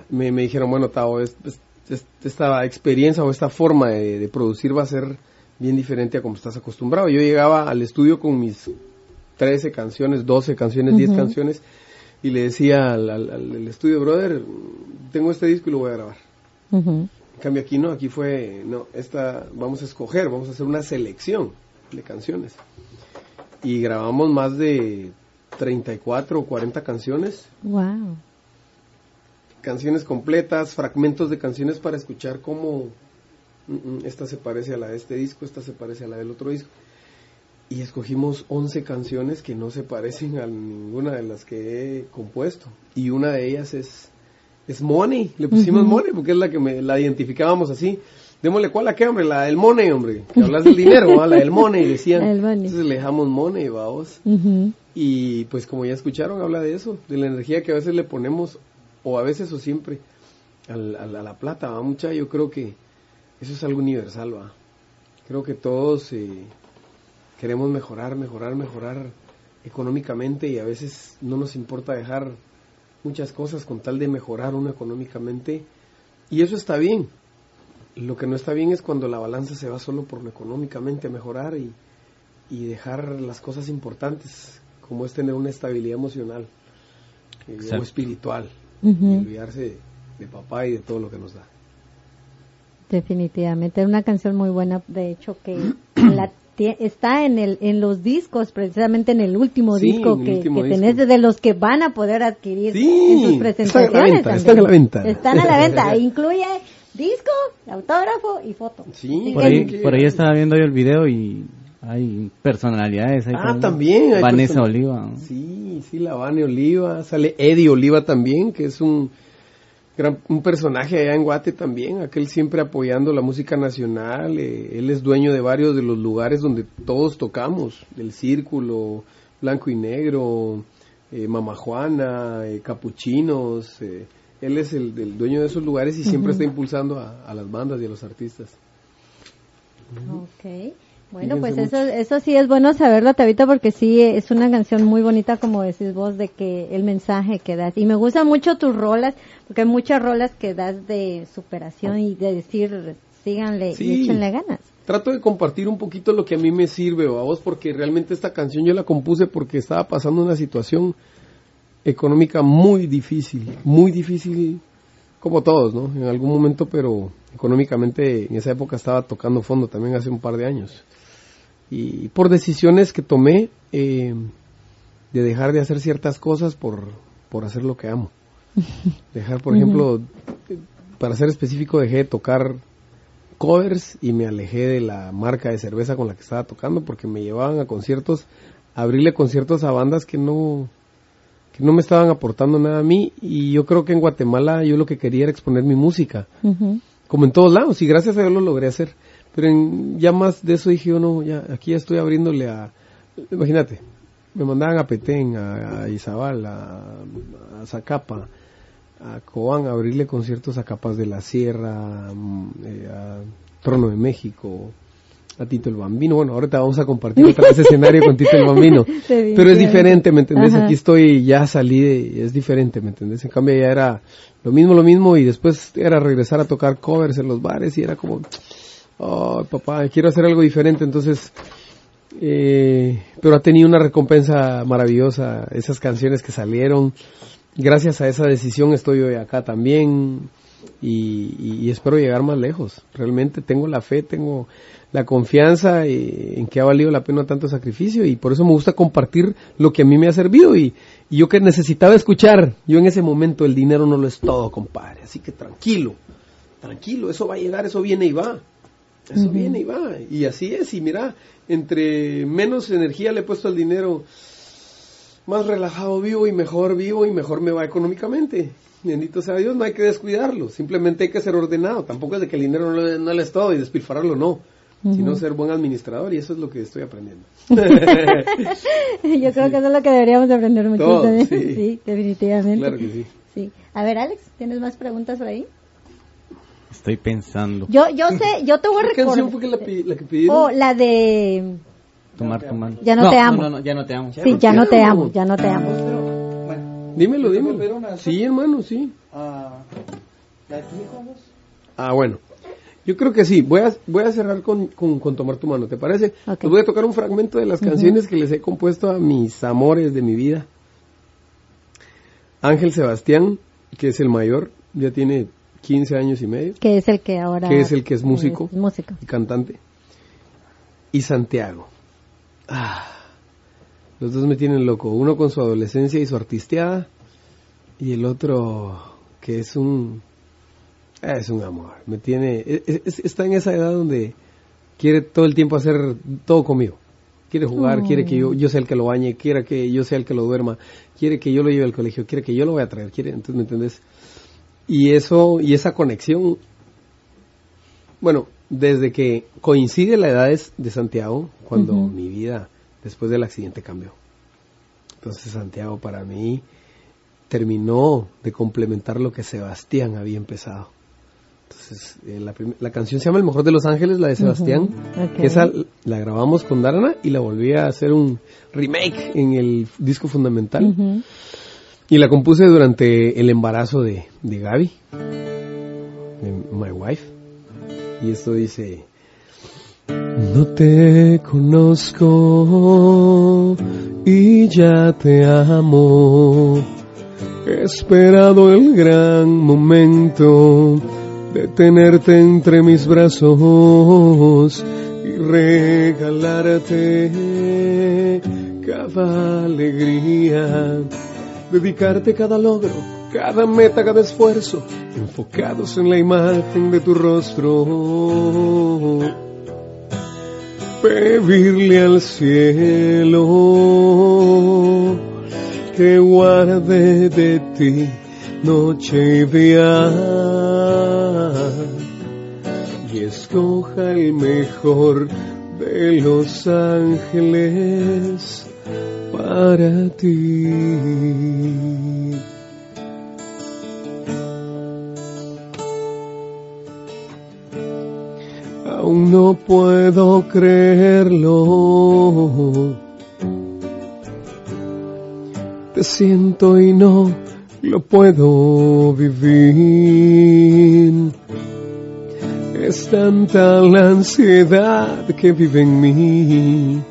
me, me dijeron, bueno, Tavo, es- es- es- esta experiencia o esta forma de, de producir va a ser bien diferente a como estás acostumbrado. Yo llegaba al estudio con mis 13 canciones, 12 canciones, 10 Ujú. canciones, y le decía al, al- al estudio, brother, tengo este disco y lo voy a grabar. Cambio aquí no, aquí fue, no, esta, vamos a escoger, vamos a hacer una selección de canciones. Y grabamos más de 34 o 40 canciones, Wow. canciones completas, fragmentos de canciones para escuchar cómo mm, mm, esta se parece a la de este disco, esta se parece a la del otro disco. Y escogimos 11 canciones que no se parecen a ninguna de las que he compuesto. Y una de ellas es, es Money. Le pusimos. Money porque es la que me, la identificábamos así. Démosle cuál a qué, hombre, la del Money, hombre. Que hablas del dinero, ¿va? la del Money, decían. [LAUGHS] La. Entonces le dejamos Money, vamos. Y pues como ya escucharon, habla de eso, de la energía que a veces le ponemos, o a veces o siempre, al- al- a la plata, va mucha, yo creo que eso es algo universal, va. Creo que todos eh, queremos mejorar, mejorar, mejorar económicamente y a veces no nos importa dejar muchas cosas con tal de mejorar uno económicamente y eso está bien. Lo que no está bien es cuando la balanza se va solo por lo económicamente mejorar y, y dejar las cosas importantes, como es tener una estabilidad emocional eh, o espiritual, y olvidarse de, de papá y de todo lo que nos da. Definitivamente, una canción muy buena, de hecho que [CLEARS THROAT] la está en el en los discos, precisamente en el último Sí, disco el que, último que disco. tenés de los que van a poder adquirir Sí, en sus están a la presentaciones. venta, también. están a la venta. Están a la venta, [LAUGHS] incluye disco, autógrafo y foto. Sí, Por ahí, por ahí estaba viendo yo el video y hay personalidades. Hay Ah, también. hay Vanessa Oliva. Sí, sí, la Vane Oliva. Sale Eddie Oliva también, que es un gran un personaje allá en Guate también. Aquel siempre apoyando la música nacional. eh, él es dueño de varios de los lugares donde todos tocamos. El Círculo, Blanco y Negro, eh, Mama Juana, eh, Capuchinos. eh, él es el, el dueño de esos lugares y siempre está impulsando a, a las bandas y a los artistas. Ok. Bueno, pues eso, eso sí es bueno saberlo, Tabita, porque sí es una canción muy bonita, como decís vos, de que el mensaje que das. Y me gustan mucho tus rolas, porque hay muchas rolas que das de superación y de decir, síganle Sí. y échenle ganas. Trato de compartir un poquito lo que a mí me sirve, a vos, porque realmente esta canción yo la compuse porque estaba pasando una situación económica muy difícil, muy difícil, como todos, ¿no? En algún momento, pero económicamente en esa época estaba tocando fondo también hace un par de años. Y por decisiones que tomé eh, de dejar de hacer ciertas cosas por, por hacer lo que amo. [LAUGHS] Dejar, por ejemplo, para ser específico, dejé de tocar covers y me alejé de la marca de cerveza con la que estaba tocando porque me llevaban a conciertos, a abrirle conciertos a bandas que no que no me estaban aportando nada a mí. Y yo creo que en Guatemala yo lo que quería era exponer mi música, como en todos lados y gracias a Dios lo logré hacer, pero en- ya más de eso dije yo no, ya aquí ya estoy abriéndole a imagínate, me mandaban a Petén, a, a Izabal, a, a Zacapa, a Cobán a abrirle conciertos a Capas de la Sierra, mm, eh, a Trono de México, a Tito el Bambino. Bueno, ahorita vamos a compartir otra vez [LAUGHS] escenario con Tito el Bambino. Pero es diferente, ¿me entendés? Ajá. Aquí estoy, ya salí de, es diferente, ¿me entendés? En cambio ya era lo mismo, lo mismo y después era regresar a tocar covers en los bares y era como, oh, papá, quiero hacer algo diferente, entonces... Eh, pero ha tenido una recompensa maravillosa esas canciones que salieron. Gracias a esa decisión estoy hoy acá también y, espero llegar más lejos. Realmente tengo la fe, tengo la confianza eh, en que ha valido la pena tanto sacrificio y por eso me gusta compartir lo que a mí me ha servido y, y yo que necesitaba escuchar, yo en ese momento el dinero no lo es todo, compadre, así que tranquilo, tranquilo, eso va a llegar, eso viene y va. Eso viene y va. Y así es. Y mira, entre menos energía le he puesto al dinero, más relajado vivo y mejor vivo y mejor me va económicamente. Bendito sea Dios, no hay que descuidarlo. Simplemente hay que ser ordenado. Tampoco es de que el dinero no, le- no le es todo y despilfarrarlo, no. Sino ser buen administrador y eso es lo que estoy aprendiendo. [LAUGHS] [LAUGHS] Yo creo que eso es lo que deberíamos de aprender mucho también. sí. Sí, definitivamente. claro que sí. Sí. A ver, Alex, ¿tienes más preguntas por ahí? Estoy pensando. Yo, yo sé, yo te voy a ¿Qué canción fue recordar. que la, pi- la que pidieron? Oh, la de... Tomar tu mano. Ya no te amo. No, no, ya no te amo. Sí, ya no te amo, ya no te amo. dímelo, ¿Te dímelo. Sí, hermano, sí. Ah, ¿La de tu hijo, vos? Ah, bueno. Yo creo que sí. Voy a, voy a cerrar con, con, con Tomar tu mano, ¿te parece? Ok. Les voy a tocar un fragmento de las canciones que les he compuesto a mis amores de mi vida. Ángel Sebastián, que es el mayor, ya tiene 15 años y medio, Que es el que ahora... Que es el que es músico. Es músico. y cantante. Y Santiago. Ah, los dos me tienen loco. Uno con su adolescencia y su artisteada. Y el otro que es un... ah, Es un amor. Me tiene... es- es- está en esa edad donde quiere todo el tiempo hacer todo conmigo. Quiere jugar, Oh. quiere que yo, yo sea el que lo bañe, quiere que yo sea el que lo duerma, quiere que yo lo lleve al colegio, quiere que yo lo vaya a traer, quiere, entonces, ¿me entendés? Y eso, y esa conexión, bueno, desde que coincide la edad de Santiago, cuando mi vida después del accidente cambió. Entonces Santiago para mí terminó de complementar lo que Sebastián había empezado. Entonces, eh, la, la canción se llama El Mejor de los Ángeles, la de Sebastián. que esa la grabamos con Darana y la volví a hacer un remake en el disco fundamental. Y la compuse durante el embarazo de, de Gaby, my wife. Y esto dice... No te conozco y ya te amo. He esperado el gran momento de tenerte entre mis brazos y regalarte cada alegría, dedicarte cada logro, cada meta, cada esfuerzo, enfocados en la imagen de tu rostro. Pedirle al cielo que guarde de ti noche y día y escoja el mejor de los ángeles para ti. Aún no puedo creerlo. Te siento y no lo puedo vivir. Es tanta la ansiedad que vive en mí.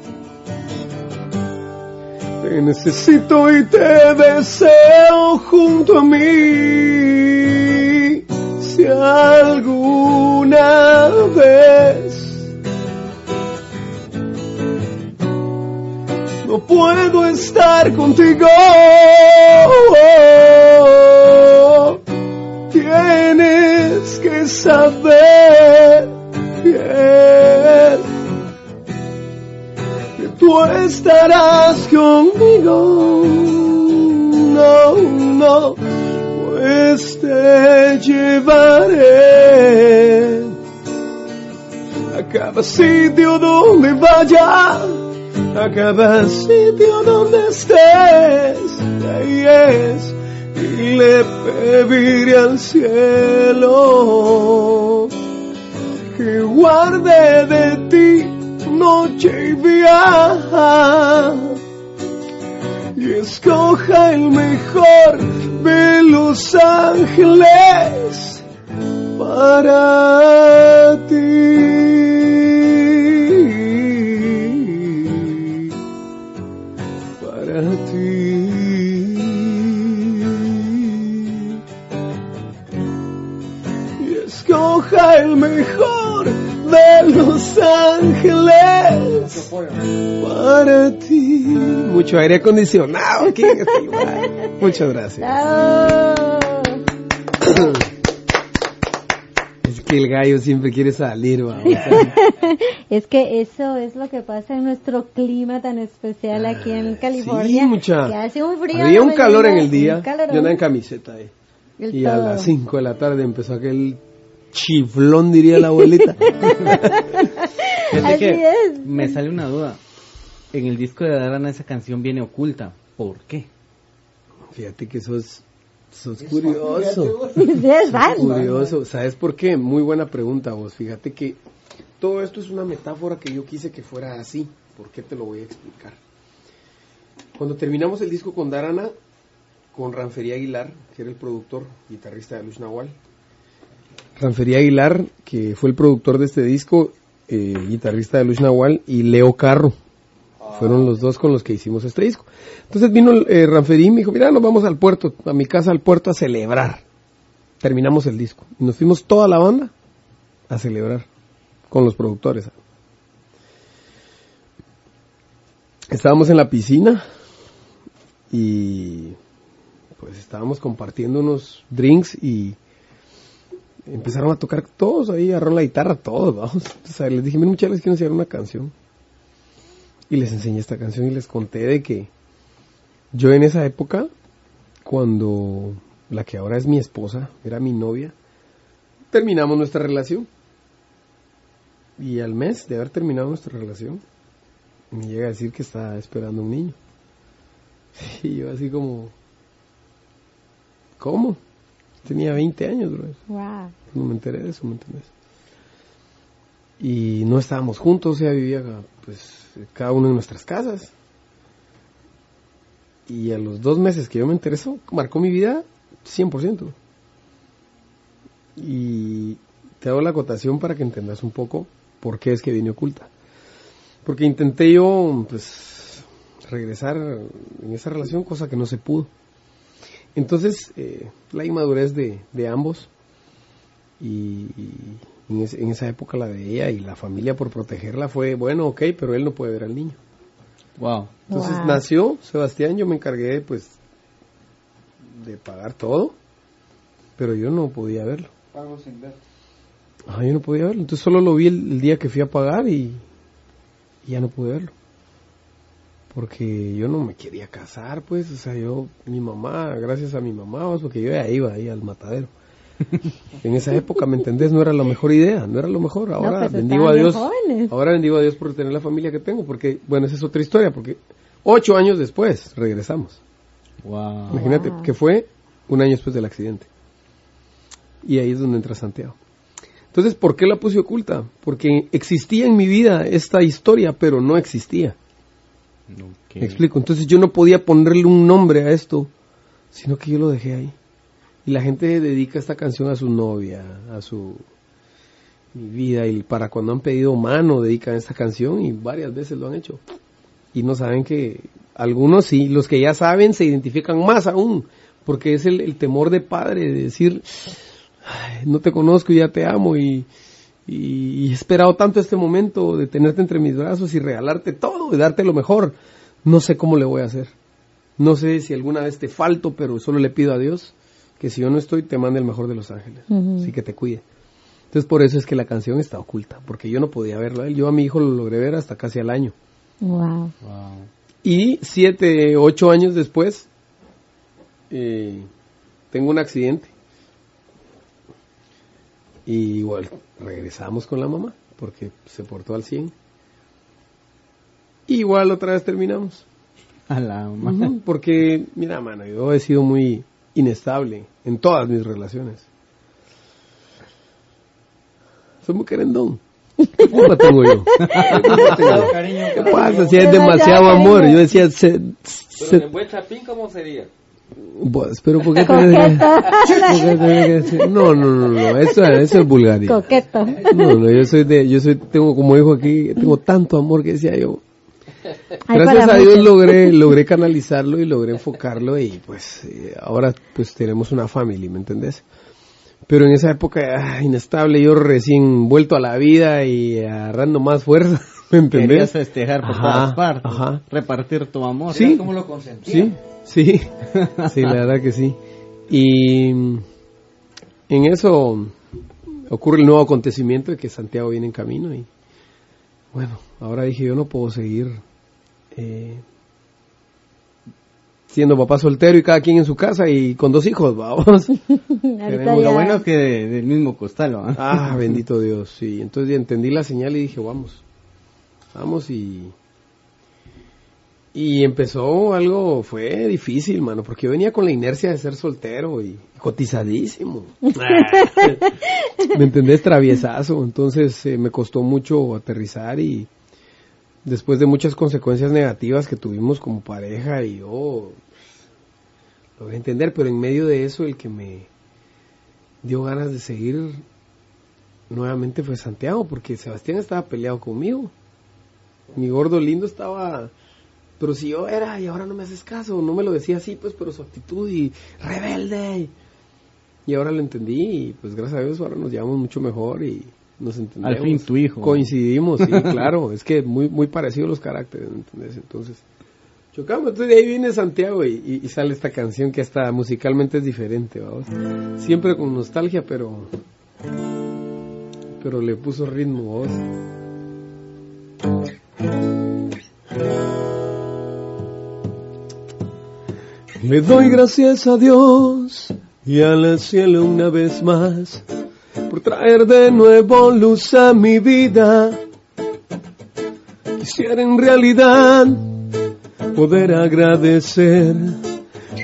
Te necesito y te deseo junto a mí. Si alguna vez no puedo estar contigo, tienes que saber que tú estarás conmigo. No, no, pues te llevaré a cada sitio donde vaya, a cada sitio donde estés. Ahí es, y le pediré al cielo que guarde de ti noche y día y escoja el mejor de los ángeles para ti, para ti. Y escoja el mejor de los ángeles para ti. Mucho aire acondicionado aquí en este lugar. Muchas gracias. ¡Bravo! Es que el gallo siempre quiere salir, vamos. [LAUGHS] Es que eso es lo que pasa en nuestro clima tan especial aquí en California. Sí, mucha. Que hace un frío. Había un calor en el día. Yo andaba en camiseta ahí. El Y a las 5 de la tarde empezó aquel chiflón, diría la abuelita. [LAUGHS] Así que es. me sale una duda. En el disco de Darana esa canción viene oculta. ¿Por qué? Fíjate que sos, sos curioso. [LAUGHS] Es fan. Curioso. ¿Sabes por qué? Muy buena pregunta vos. Fíjate que todo esto es una metáfora que yo quise que fuera así. ¿Por qué te lo voy a explicar? Cuando terminamos el disco con Darana, con Ranfería Aguilar, que era el productor, guitarrista de Luz Nahual. Ranfería Aguilar, que fue el productor de este disco, eh, guitarrista de Luz Nahual, y Leo Carro. Fueron los dos con los que hicimos este disco. Entonces vino eh, Ranferí y me dijo, mira, nos vamos al puerto, a mi casa al puerto a celebrar. Terminamos el disco. Y nos fuimos toda la banda a celebrar con los productores. Estábamos en la piscina y pues estábamos compartiendo unos drinks y empezaron a tocar todos ahí, agarraron la guitarra, todos, vamos. Les dije, miren muchachos, les quiero enseñar una canción. Y les enseñé esta canción y les conté de que yo en esa época, cuando la que ahora es mi esposa, era mi novia, terminamos nuestra relación. Y al mes de haber terminado nuestra relación, me llega a decir que está esperando un niño. [LAUGHS] Y yo así como, ¿cómo? Tenía 20 años, bro. Wow. No me enteré de eso, ¿me entiendes? Y no estábamos juntos, sea, vivía pues cada uno en nuestras casas. Y a los dos meses que yo me enteré eso, marcó mi vida 100%. Y te hago la acotación para que entendas un poco por qué es que vine oculta. Porque intenté yo, pues, regresar en esa relación, cosa que no se pudo. Entonces, eh, la inmadurez de, de ambos y, y en, esa época la de ella y la familia por protegerla fue, bueno, ok, pero él no puede ver al niño. Wow. Entonces Wow. nació Sebastián, yo me encargué pues de pagar todo, pero yo no podía verlo. Pago sin ver. Ajá, yo no podía verlo. Entonces solo lo vi el, el día que fui a pagar y, y ya no pude verlo. Porque yo no me quería casar, pues, o sea, yo, mi mamá, gracias a mi mamá, pues, porque yo ya iba ahí al matadero. [LAUGHS] en esa época, ¿me entendés? No era la mejor idea, no era lo mejor. Ahora pues, bendigo a Dios. jóvenes. Ahora bendigo a Dios por tener la familia que tengo, porque, bueno, esa es otra historia, porque ocho años después regresamos. Wow. Imagínate, Wow. que fue un año después del accidente. Y ahí es donde entra Santiago. Entonces, ¿por qué la puse oculta? Porque existía en mi vida esta historia, pero no existía. Me explico. Entonces yo no podía ponerle un nombre a esto, sino que yo lo dejé ahí. Y la gente dedica esta canción a su novia, a su... vida y para cuando han pedido mano dedican esta canción y varias veces lo han hecho. Y no saben que algunos sí, los que ya saben se identifican más aún, porque es el, temor de padre de decir, "Ay, no te conozco y ya te amo y, y- y he esperado tanto este momento de tenerte entre mis brazos y regalarte todo y darte lo mejor. No sé cómo le voy a hacer. No sé si alguna vez te falto, pero solo le pido a Dios que si yo no estoy, te mande el mejor de los ángeles. Así que te cuide. Entonces por eso es que la canción está oculta, porque yo no podía verlo a él. Yo a mi hijo lo logré ver hasta casi al año. Wow. Y siete, ocho años después, eh, tengo un accidente. Y igual regresamos con la mamá, porque se portó al 100. Igual otra vez terminamos. A la ma- Ujú, Porque, mira, mano, yo he sido muy inestable en todas mis relaciones. Soy muy querendón. ¿Qué culpa tengo yo? ¿Qué pasa? Si es demasiado amor. Yo decía, se, Pero se- en buen chapín, ¿cómo sería? Pues, pero ¿por qué tenés [LAUGHS] que- que decir? No, no, no, no, eso, eso es vulgaridad. Coqueto. No, no, yo soy de, yo soy, tengo como dijo aquí, tengo tanto amor que decía yo. Gracias a Dios logré, logré canalizarlo y logré enfocarlo y pues eh, ahora pues tenemos una familia, ¿me entendés? Pero en esa época ah, inestable, yo recién vuelto a la vida y agarrando más fuerza, ¿me Querías festejar por Ajá, todas partes. ajá. Repartir tu amor. Sí. ¿Cómo lo consentía? Sí, sí, [LAUGHS] sí, la verdad que sí. Y en eso ocurre el nuevo acontecimiento de que Santiago viene en camino y bueno, ahora dije yo no puedo seguir eh, siendo papá soltero y cada quien en su casa y con dos hijos, [LAUGHS] vamos. Lo bueno es que de- del mismo costal, ¿va? Ah, bendito [LAUGHS] Dios, sí. Entonces entendí la señal y dije, vamos, vamos y... Y empezó algo, fue difícil, mano, porque yo venía con la inercia de ser soltero y cotizadísimo. ¿Me entendés? Traviesazo. Entonces eh, me costó mucho aterrizar y después de muchas consecuencias negativas que tuvimos como pareja y yo logré entender, pero en medio de eso el que me dio ganas de seguir nuevamente fue Santiago, porque Sebastián estaba peleado conmigo. Mi gordo lindo estaba, pero si yo era y ahora no me haces caso, no me lo decía así, pues, pero su actitud y rebelde. Y ahora lo entendí y pues gracias a Dios ahora nos llevamos mucho mejor y nos entendemos. Al fin tu hijo. Coincidimos, sí, [LAUGHS] claro, es que muy muy parecidos los caracteres, ¿me entendés? Entonces, chocamos, entonces de ahí viene Santiago y, y- y sale esta canción que hasta musicalmente es diferente, vamos. Siempre con nostalgia, pero pero le puso ritmo. Le doy gracias a Dios y al cielo una vez más por traer de nuevo luz a mi vida. Quisiera en realidad poder agradecer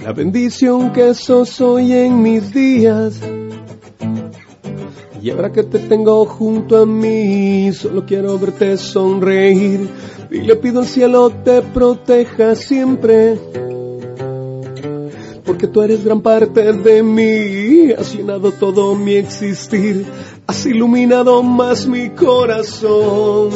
la bendición que sos hoy en mis días. Y ahora que te tengo junto a mí, solo quiero verte sonreír. Y le pido al cielo te proteja siempre. Porque tú eres gran parte de mí, has llenado todo mi existir, has iluminado más mi corazón.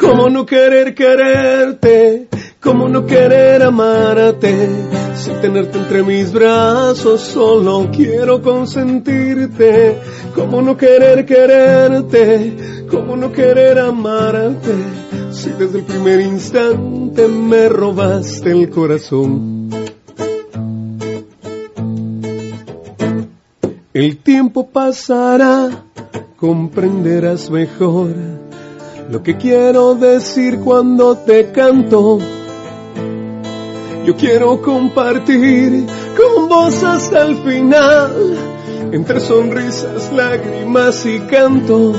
¿Cómo no querer quererte? ¿Cómo no querer amarte? Sin tenerte entre mis brazos, solo quiero consentirte. ¿Cómo no querer quererte? ¿Cómo no querer amarte? Si desde el primer instante me robaste el corazón. El tiempo pasará, comprenderás mejor lo que quiero decir cuando te canto. Yo quiero compartir con vos hasta el final, entre sonrisas, lágrimas y canto.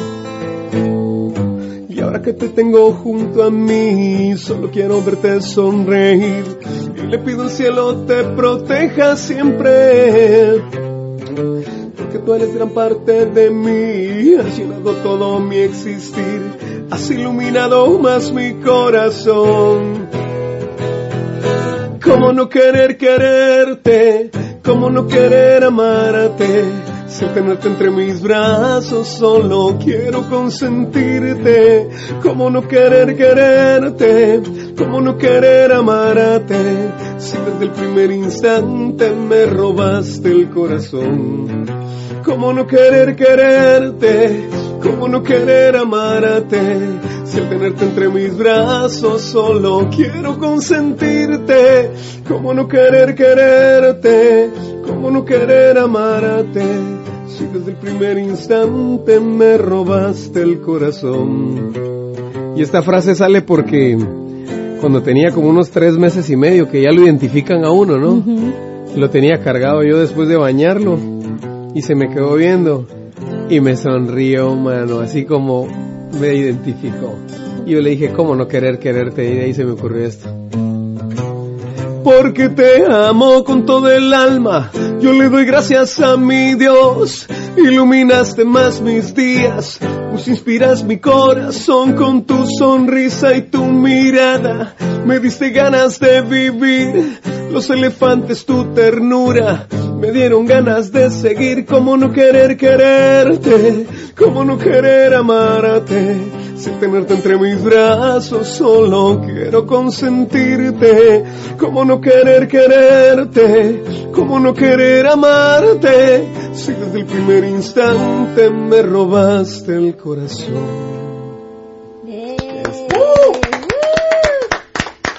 Y ahora que te tengo junto a mí, solo quiero verte sonreír. Y le pido al cielo te proteja siempre. Porque tú eres gran parte de mí, has llenado todo mi existir, has iluminado más mi corazón. ¿Cómo no querer quererte? ¿Cómo no querer amarte? Si tenerte entre mis brazos solo quiero consentirte, cómo no querer quererte, cómo no querer amarte, si desde el primer instante me robaste el corazón. Cómo no querer quererte, cómo no querer amarte, si al tenerte entre mis brazos solo quiero consentirte, cómo no querer quererte, cómo no querer amarte, si desde el primer instante me robaste el corazón. Y esta frase sale porque cuando tenía como unos tres meses y medio, que ya lo identifican a uno, ¿no? Lo tenía cargado yo después de bañarlo y se me quedó viendo y me sonrió, mano, así como me identificó. Y yo le dije, ¿cómo no querer quererte? Y ahí se me ocurrió esto. porque te amo con todo el alma. Yo le doy gracias a mi Dios. Iluminaste más mis días, pues inspiras mi corazón con tu sonrisa y tu mirada. Me diste ganas de vivir, los elefantes tu ternura. Me dieron ganas de seguir, como no querer quererte, como no querer amarte. Sin tenerte entre mis brazos, solo quiero consentirte. Como no querer quererte, como no querer amarte. Si desde el primer instante me robaste el corazón.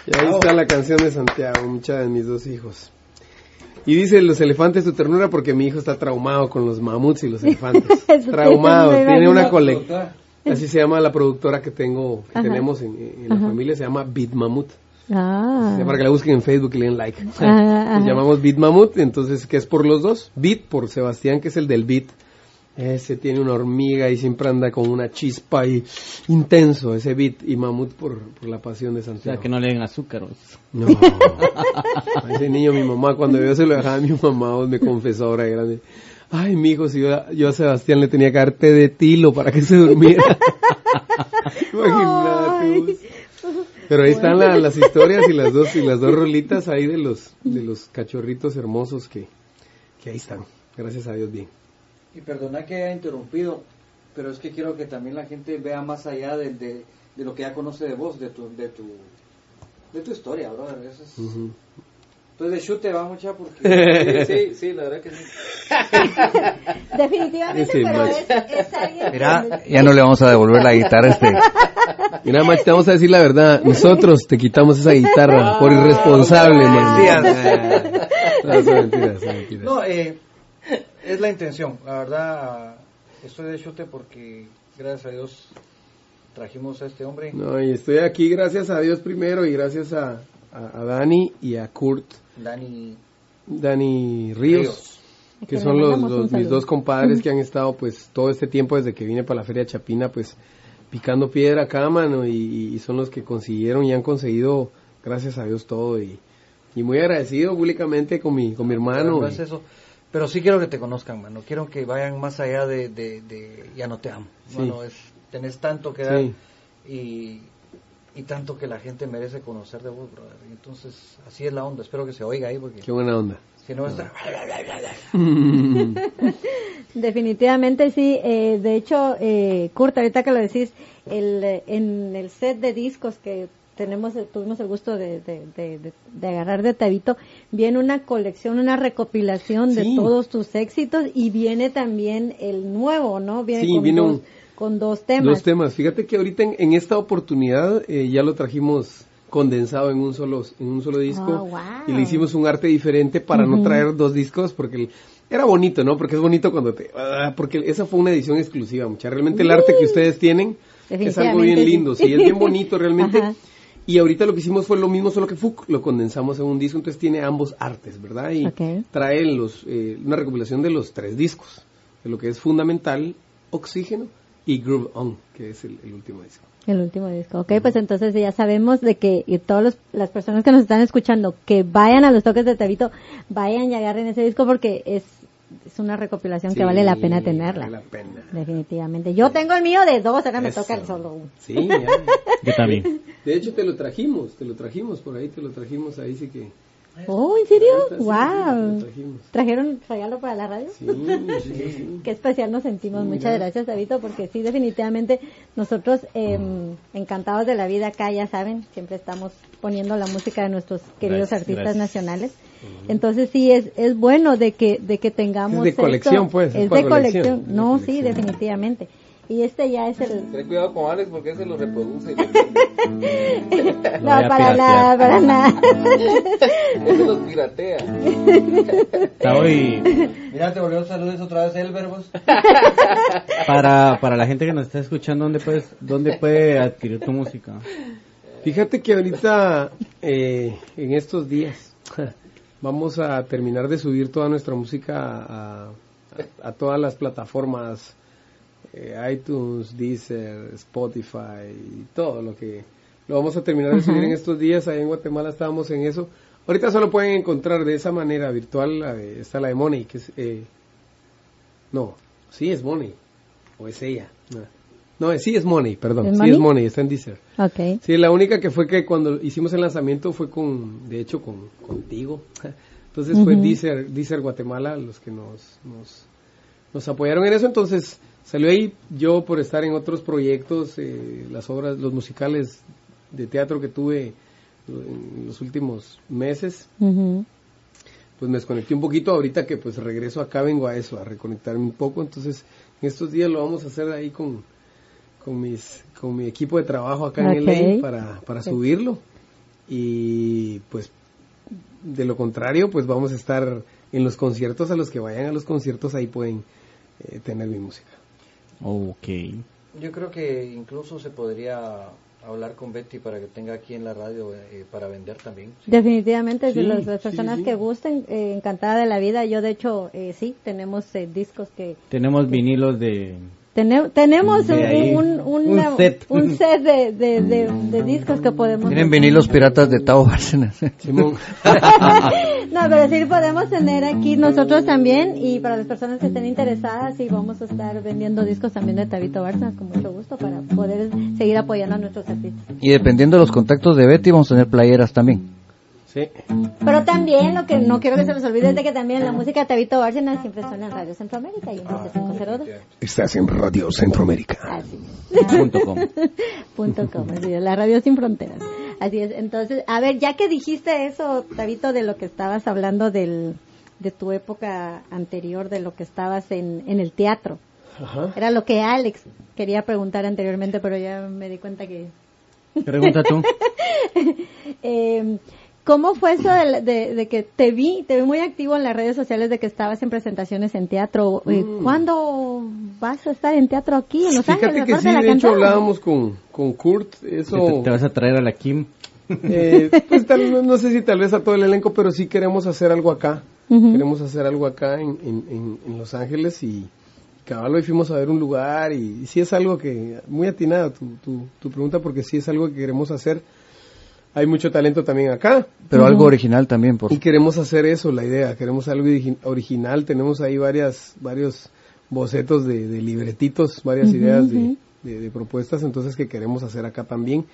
Y ahí está la canción de Santiago, mucha de mis dos hijos. Y dice los elefantes tu ternura porque mi hijo está traumado con los mamuts y los elefantes. [LAUGHS] Traumado, tiene una colecta. Así se llama la productora que tengo, que Ajá. tenemos en, en la Ajá. familia, se llama Beat Mamut. Ah. Para que la busquen en Facebook y le den like. Ajá. [LAUGHS] Nos llamamos Beat Mamut, entonces, que es por los dos. Beat por Sebastián, que es el del beat. Ese tiene una hormiga y siempre anda con una chispa y intenso, ese beat. Y Mamut por, por la pasión de O sea, Santiago. que no le den azúcar. No. [LAUGHS] A ese niño, mi mamá, cuando yo se lo dejaba a mi mamá, me confesó ahora de grande. Ay, mi hijo, si yo, yo a Sebastián le tenía que dar té de tilo para que se durmiera. [LAUGHS] Imagínate. vos. Pero ahí están la- las historias y las dos y las dos rolitas ahí de los de los cachorritos hermosos que, que ahí están. Gracias a Dios bien. Y perdona que haya interrumpido, pero es que quiero que también la gente vea más allá de, de, de lo que ya conoce de vos, de tu, de tu, de tu historia, brother. Eso es- Ujú. Entonces de chute va mucha porque... [LAUGHS] Sí, sí, la verdad que sí. [LAUGHS] Definitivamente, Ese pero es, es alguien Mira, ya no le vamos a devolver la guitarra a este. [LAUGHS] Nada más te vamos a decir la verdad, nosotros te quitamos esa guitarra por irresponsable, man. No, son mentiras, son mentiras. No, eh, es la intención. La verdad, estoy de chute porque, gracias a Dios, trajimos a este hombre. No, y estoy aquí gracias a Dios primero y gracias a, a, a Dani y a Kurt, Dani Dani Ríos, Ríos. que son los, mis dos compadres que [LAUGHS] han estado pues todo este tiempo desde que vine para la Feria Chapina pues picando piedra acá, mano, y, y son los que consiguieron y han conseguido, gracias a Dios, todo y, y muy agradecido públicamente con mi, con mi hermano. No es eso. Pero sí quiero que te conozcan, mano. Quiero que vayan más allá de, de, de ya no te amo. Sí. Mano, es, tenés tanto que dar Sí. y, y tanto que la gente merece conocer de vos, brother. Entonces, así es la onda. Espero que se oiga ahí porque Qué buena onda. si no está... [LAUGHS] Definitivamente sí. Eh, de hecho, eh, Kurt, ahorita que lo decís, el, en el set de discos que tenemos, eh, tuvimos el gusto de, de, de, de- de agarrar de Tabito, viene una colección, una recopilación de todos tus éxitos y viene también el nuevo, ¿no? Viene Sí, con, viene dos, un- con dos temas. Dos temas. Fíjate que ahorita en, en esta oportunidad eh, ya lo trajimos condensado en un solo en un solo disco Ah, wow. y le hicimos un arte diferente para no traer dos discos porque el- era bonito, ¿no? Porque es bonito cuando te ah, porque esa fue una edición exclusiva, mucha. Realmente el arte que ustedes tienen es algo bien lindo, sí, es bien bonito realmente. [LAUGHS] Ajá. Y ahorita lo que hicimos fue lo mismo, solo que FUC lo condensamos en un disco, entonces tiene ambos artes, ¿verdad? Y Ok. trae los, eh, una recopilación de los tres discos, de lo que es fundamental, oxígeno y Groove On, que es el, el último disco. El último disco. Ok, pues entonces ya sabemos de que y todas las personas que nos están escuchando, que vayan a los toques de Tabito, vayan y agarren ese disco porque es, es una recopilación que vale la pena tenerla. Vale la pena. Definitivamente. Yo tengo el mío de dos, ahora me Eso. toca el solo uno. Sí, ya. Yo también. De hecho, te lo trajimos, te lo trajimos por ahí, te lo trajimos ahí, sí que Oh, ¿en serio? Wow. ¿Trajeron regalo para la radio? Sí, sí, sí. [LAUGHS] Qué especial nos sentimos. Muchas gracias, David, porque sí, definitivamente nosotros eh, encantados de la vida acá, ya saben, siempre estamos poniendo la música de nuestros queridos Gracias, artistas gracias. nacionales. Entonces sí, es, es bueno de que, de que tengamos Es de colección, esto. pues, Es de colección. colección, es de No, sí, definitivamente. Y este ya es el... Ten cuidado con Alex porque ese lo reproduce. [LAUGHS] No, a para nada, para nada. ese los piratea. Está hoy, Mira, te volvió saludos otra vez el verbos. para, para la gente que nos está escuchando, ¿dónde, puedes, dónde puede adquirir tu música? Fíjate que ahorita, eh, en estos días, vamos a terminar de subir toda nuestra música a, a- a todas las plataformas, eh, iTunes, Deezer, Spotify, y todo lo que lo vamos a terminar de subir en estos días. Ahí en Guatemala estábamos en eso. Ahorita solo pueden encontrar de esa manera virtual, la de- está la de Money, que es... eh, no, sí es Money, o es ella. No, sí es Money, perdón, ¿Es sí Money? es Money, está en Deezer. Ok. Sí, la única que fue que cuando hicimos el lanzamiento fue con, de hecho, con contigo. [LAUGHS] Entonces fue Ujú. Deezer, Deezer Guatemala los que nos, nos, nos apoyaron en eso. Entonces salió ahí yo por estar en otros proyectos, eh, las obras, los musicales de teatro que tuve en los últimos meses. Pues me desconecté un poquito ahorita que pues regreso acá, vengo a eso, a reconectarme un poco. Entonces en estos días lo vamos a hacer ahí con, con mis con mi equipo de trabajo acá en. LA para, para subirlo y pues de lo contrario pues vamos a estar en los conciertos a los que vayan a los conciertos ahí pueden eh, tener mi música Ok. Yo creo que incluso se podría hablar con Betty para que tenga aquí en la radio eh, para vender también. Definitivamente, de Sí, las, las sí, personas sí. que gusten, eh, encantada de la vida. Yo, de hecho, eh, sí, tenemos eh, discos que... Tenemos vinilos de... tene- tenemos un, ahí, un, un set. un set de, de, de- de discos que podemos... Tienen vinilos piratas de Tao Bárcenas. [LAUGHS] No, pero sí podemos tener aquí nosotros también y para las personas que estén interesadas sí vamos a estar vendiendo discos también de Tabito Barça con mucho gusto para poder seguir apoyando a nuestros artistas. Y dependiendo de los contactos de Betty, vamos a tener playeras también. Sí Pero también lo que no quiero que se les olvide es de que también la música de Tabito Bárcenas siempre suena en Radio Centroamérica y en 502. Estás en Radio Centroamérica. Así Punto com. [LAUGHS] punto com, así es, la radio sin fronteras. Así es, entonces, a ver, ya que dijiste eso, Tabito, de lo que estabas hablando del, de tu época anterior, de lo que estabas en, en el teatro, Ajá. era lo que Alex quería preguntar anteriormente, pero ya me di cuenta que... Pregunta tú. [LAUGHS] Eh, ¿Cómo fue eso de, de- de que te vi, te vi muy activo en las redes sociales de que estabas en presentaciones en teatro? Eh, ¿Cuándo vas a estar en teatro aquí en Los fíjate Ángeles? que sí de la de hecho hablábamos con, con Kurt eso te, te vas a traer a la Kim. Eh, pues tal, no, no sé si tal vez a todo el elenco, pero sí queremos hacer algo acá. Queremos hacer algo acá en, en, en- en Los Ángeles y cabal hoy fuimos a ver un lugar y, y sí es algo que, muy atinada tu, tu, tu pregunta porque sí es algo que queremos hacer. Hay mucho talento también acá. Pero algo original también, por y queremos hacer eso, la idea, queremos algo origi- original, tenemos ahí varias, varios bocetos de, de libretitos, varias ideas de, de- de propuestas, entonces que queremos hacer acá también.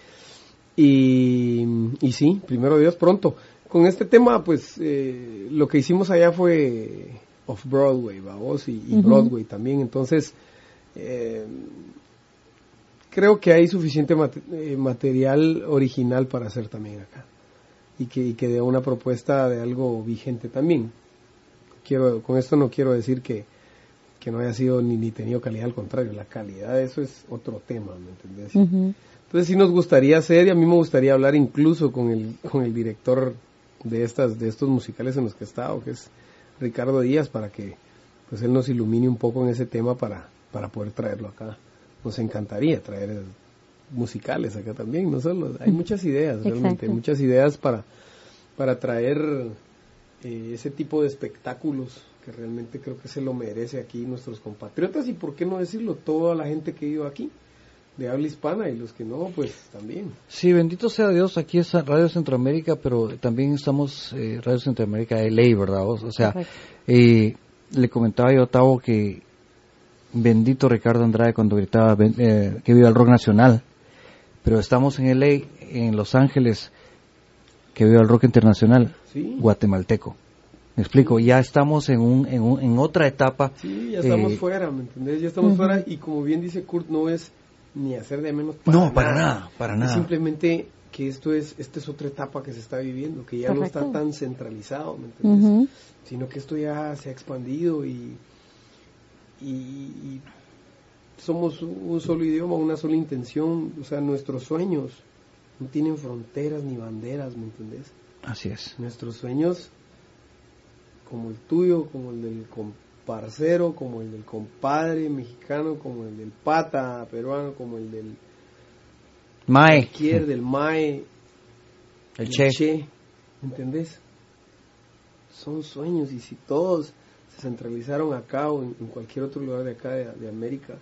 Y, y sí, primero Dios, pronto. Con este tema, pues eh, lo que hicimos allá fue off-Broadway, vamos, y, y Broadway también, entonces eh, creo que hay suficiente mate- eh, material original para hacer también acá y que, y que dé una propuesta de algo vigente también. Quiero, con esto no quiero decir que, que no haya sido ni, ni tenido calidad, al contrario, la calidad de eso es otro tema, ¿me entendés? Entonces sí nos gustaría hacer y a mí me gustaría hablar incluso con el, con el director de estas, de estos musicales en los que he estado, que es Ricardo Díaz, para que pues él nos ilumine un poco en ese tema para, para poder traerlo acá. Nos encantaría traer musicales acá también, no solo, hay muchas ideas, realmente, Exacto. muchas ideas para, para traer eh, ese tipo de espectáculos que realmente creo que se lo merece aquí nuestros compatriotas y por qué no decirlo, toda la gente que vive aquí de habla hispana y los que no, pues también. Sí, bendito sea Dios, aquí es Radio Centroamérica, pero también estamos eh, Radio Centroamérica de ley, ¿verdad? O, sea, eh, le comentaba yo a Tavo que bendito Ricardo Andrade cuando gritaba "Ven- eh, que viva el rock nacional, pero estamos en LA, en Los Ángeles, que viva el rock internacional, Sí. guatemalteco. Me explico, ya estamos en, un, en, un- en otra etapa. Sí, ya estamos eh, fuera, ¿me entendés? Ya estamos fuera y como bien dice Kurt, no es ni hacer de menos para No, para nada, para Es nada. simplemente que esto es, esta es otra etapa que se está viviendo, que ya no está tan centralizado, ¿me entiendes? Ujú. Sino que esto ya se ha expandido y, y, y somos un solo idioma, una sola intención, o sea, nuestros sueños no tienen fronteras ni banderas, ¿me entendés? Así es. Nuestros sueños, como el tuyo, como el del comparcero, como el del compadre mexicano, como el del pata peruano, como el del Mae, cualquier, del mae, el del Che. ¿me entendés? Son sueños y si todos se centralizaron acá o en, en cualquier otro lugar de acá de, de América,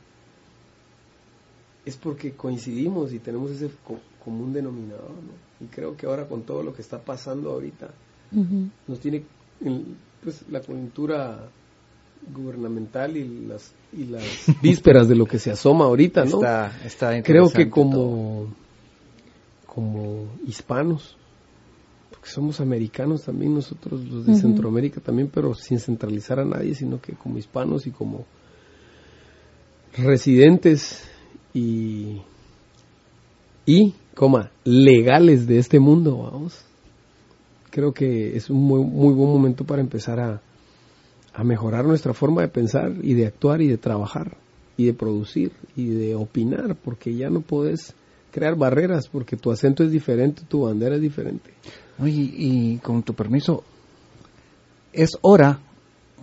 es porque coincidimos y tenemos ese co- común denominador, ¿no? Y creo que ahora con todo lo que está pasando ahorita, nos tiene en, pues la coyuntura gubernamental y las y las [LAUGHS] vísperas de lo que se asoma ahorita, ¿no? Está, está Creo que todo. como como hispanos, porque somos americanos también nosotros los de. Centroamérica también, pero sin centralizar a nadie, sino que como hispanos y como residentes y y coma legales de este mundo, vamos creo que es un muy, muy buen momento para empezar a, a mejorar nuestra forma de pensar y de actuar y de trabajar y de producir y de opinar, porque ya no puedes crear barreras, porque tu acento es diferente, tu bandera es diferente. Oye, y con tu permiso, es hora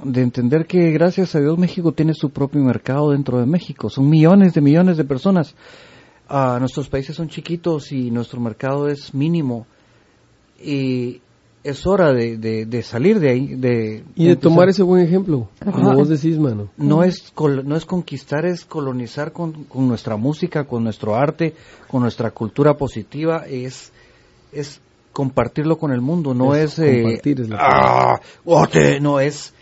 de entender que gracias a Dios México tiene su propio mercado dentro de México. Son millones de millones de personas. Ah, nuestros países son chiquitos y nuestro mercado es mínimo. Y es hora de, de- de salir de ahí. De, Y de empezar. tomar ese buen ejemplo, como vos decís, mano. No es, col- no es conquistar, es colonizar con, con nuestra música, con nuestro arte, con nuestra cultura positiva, es, es compartirlo con el mundo, no Es es... eh, compartir, es la ah, ote, no, es,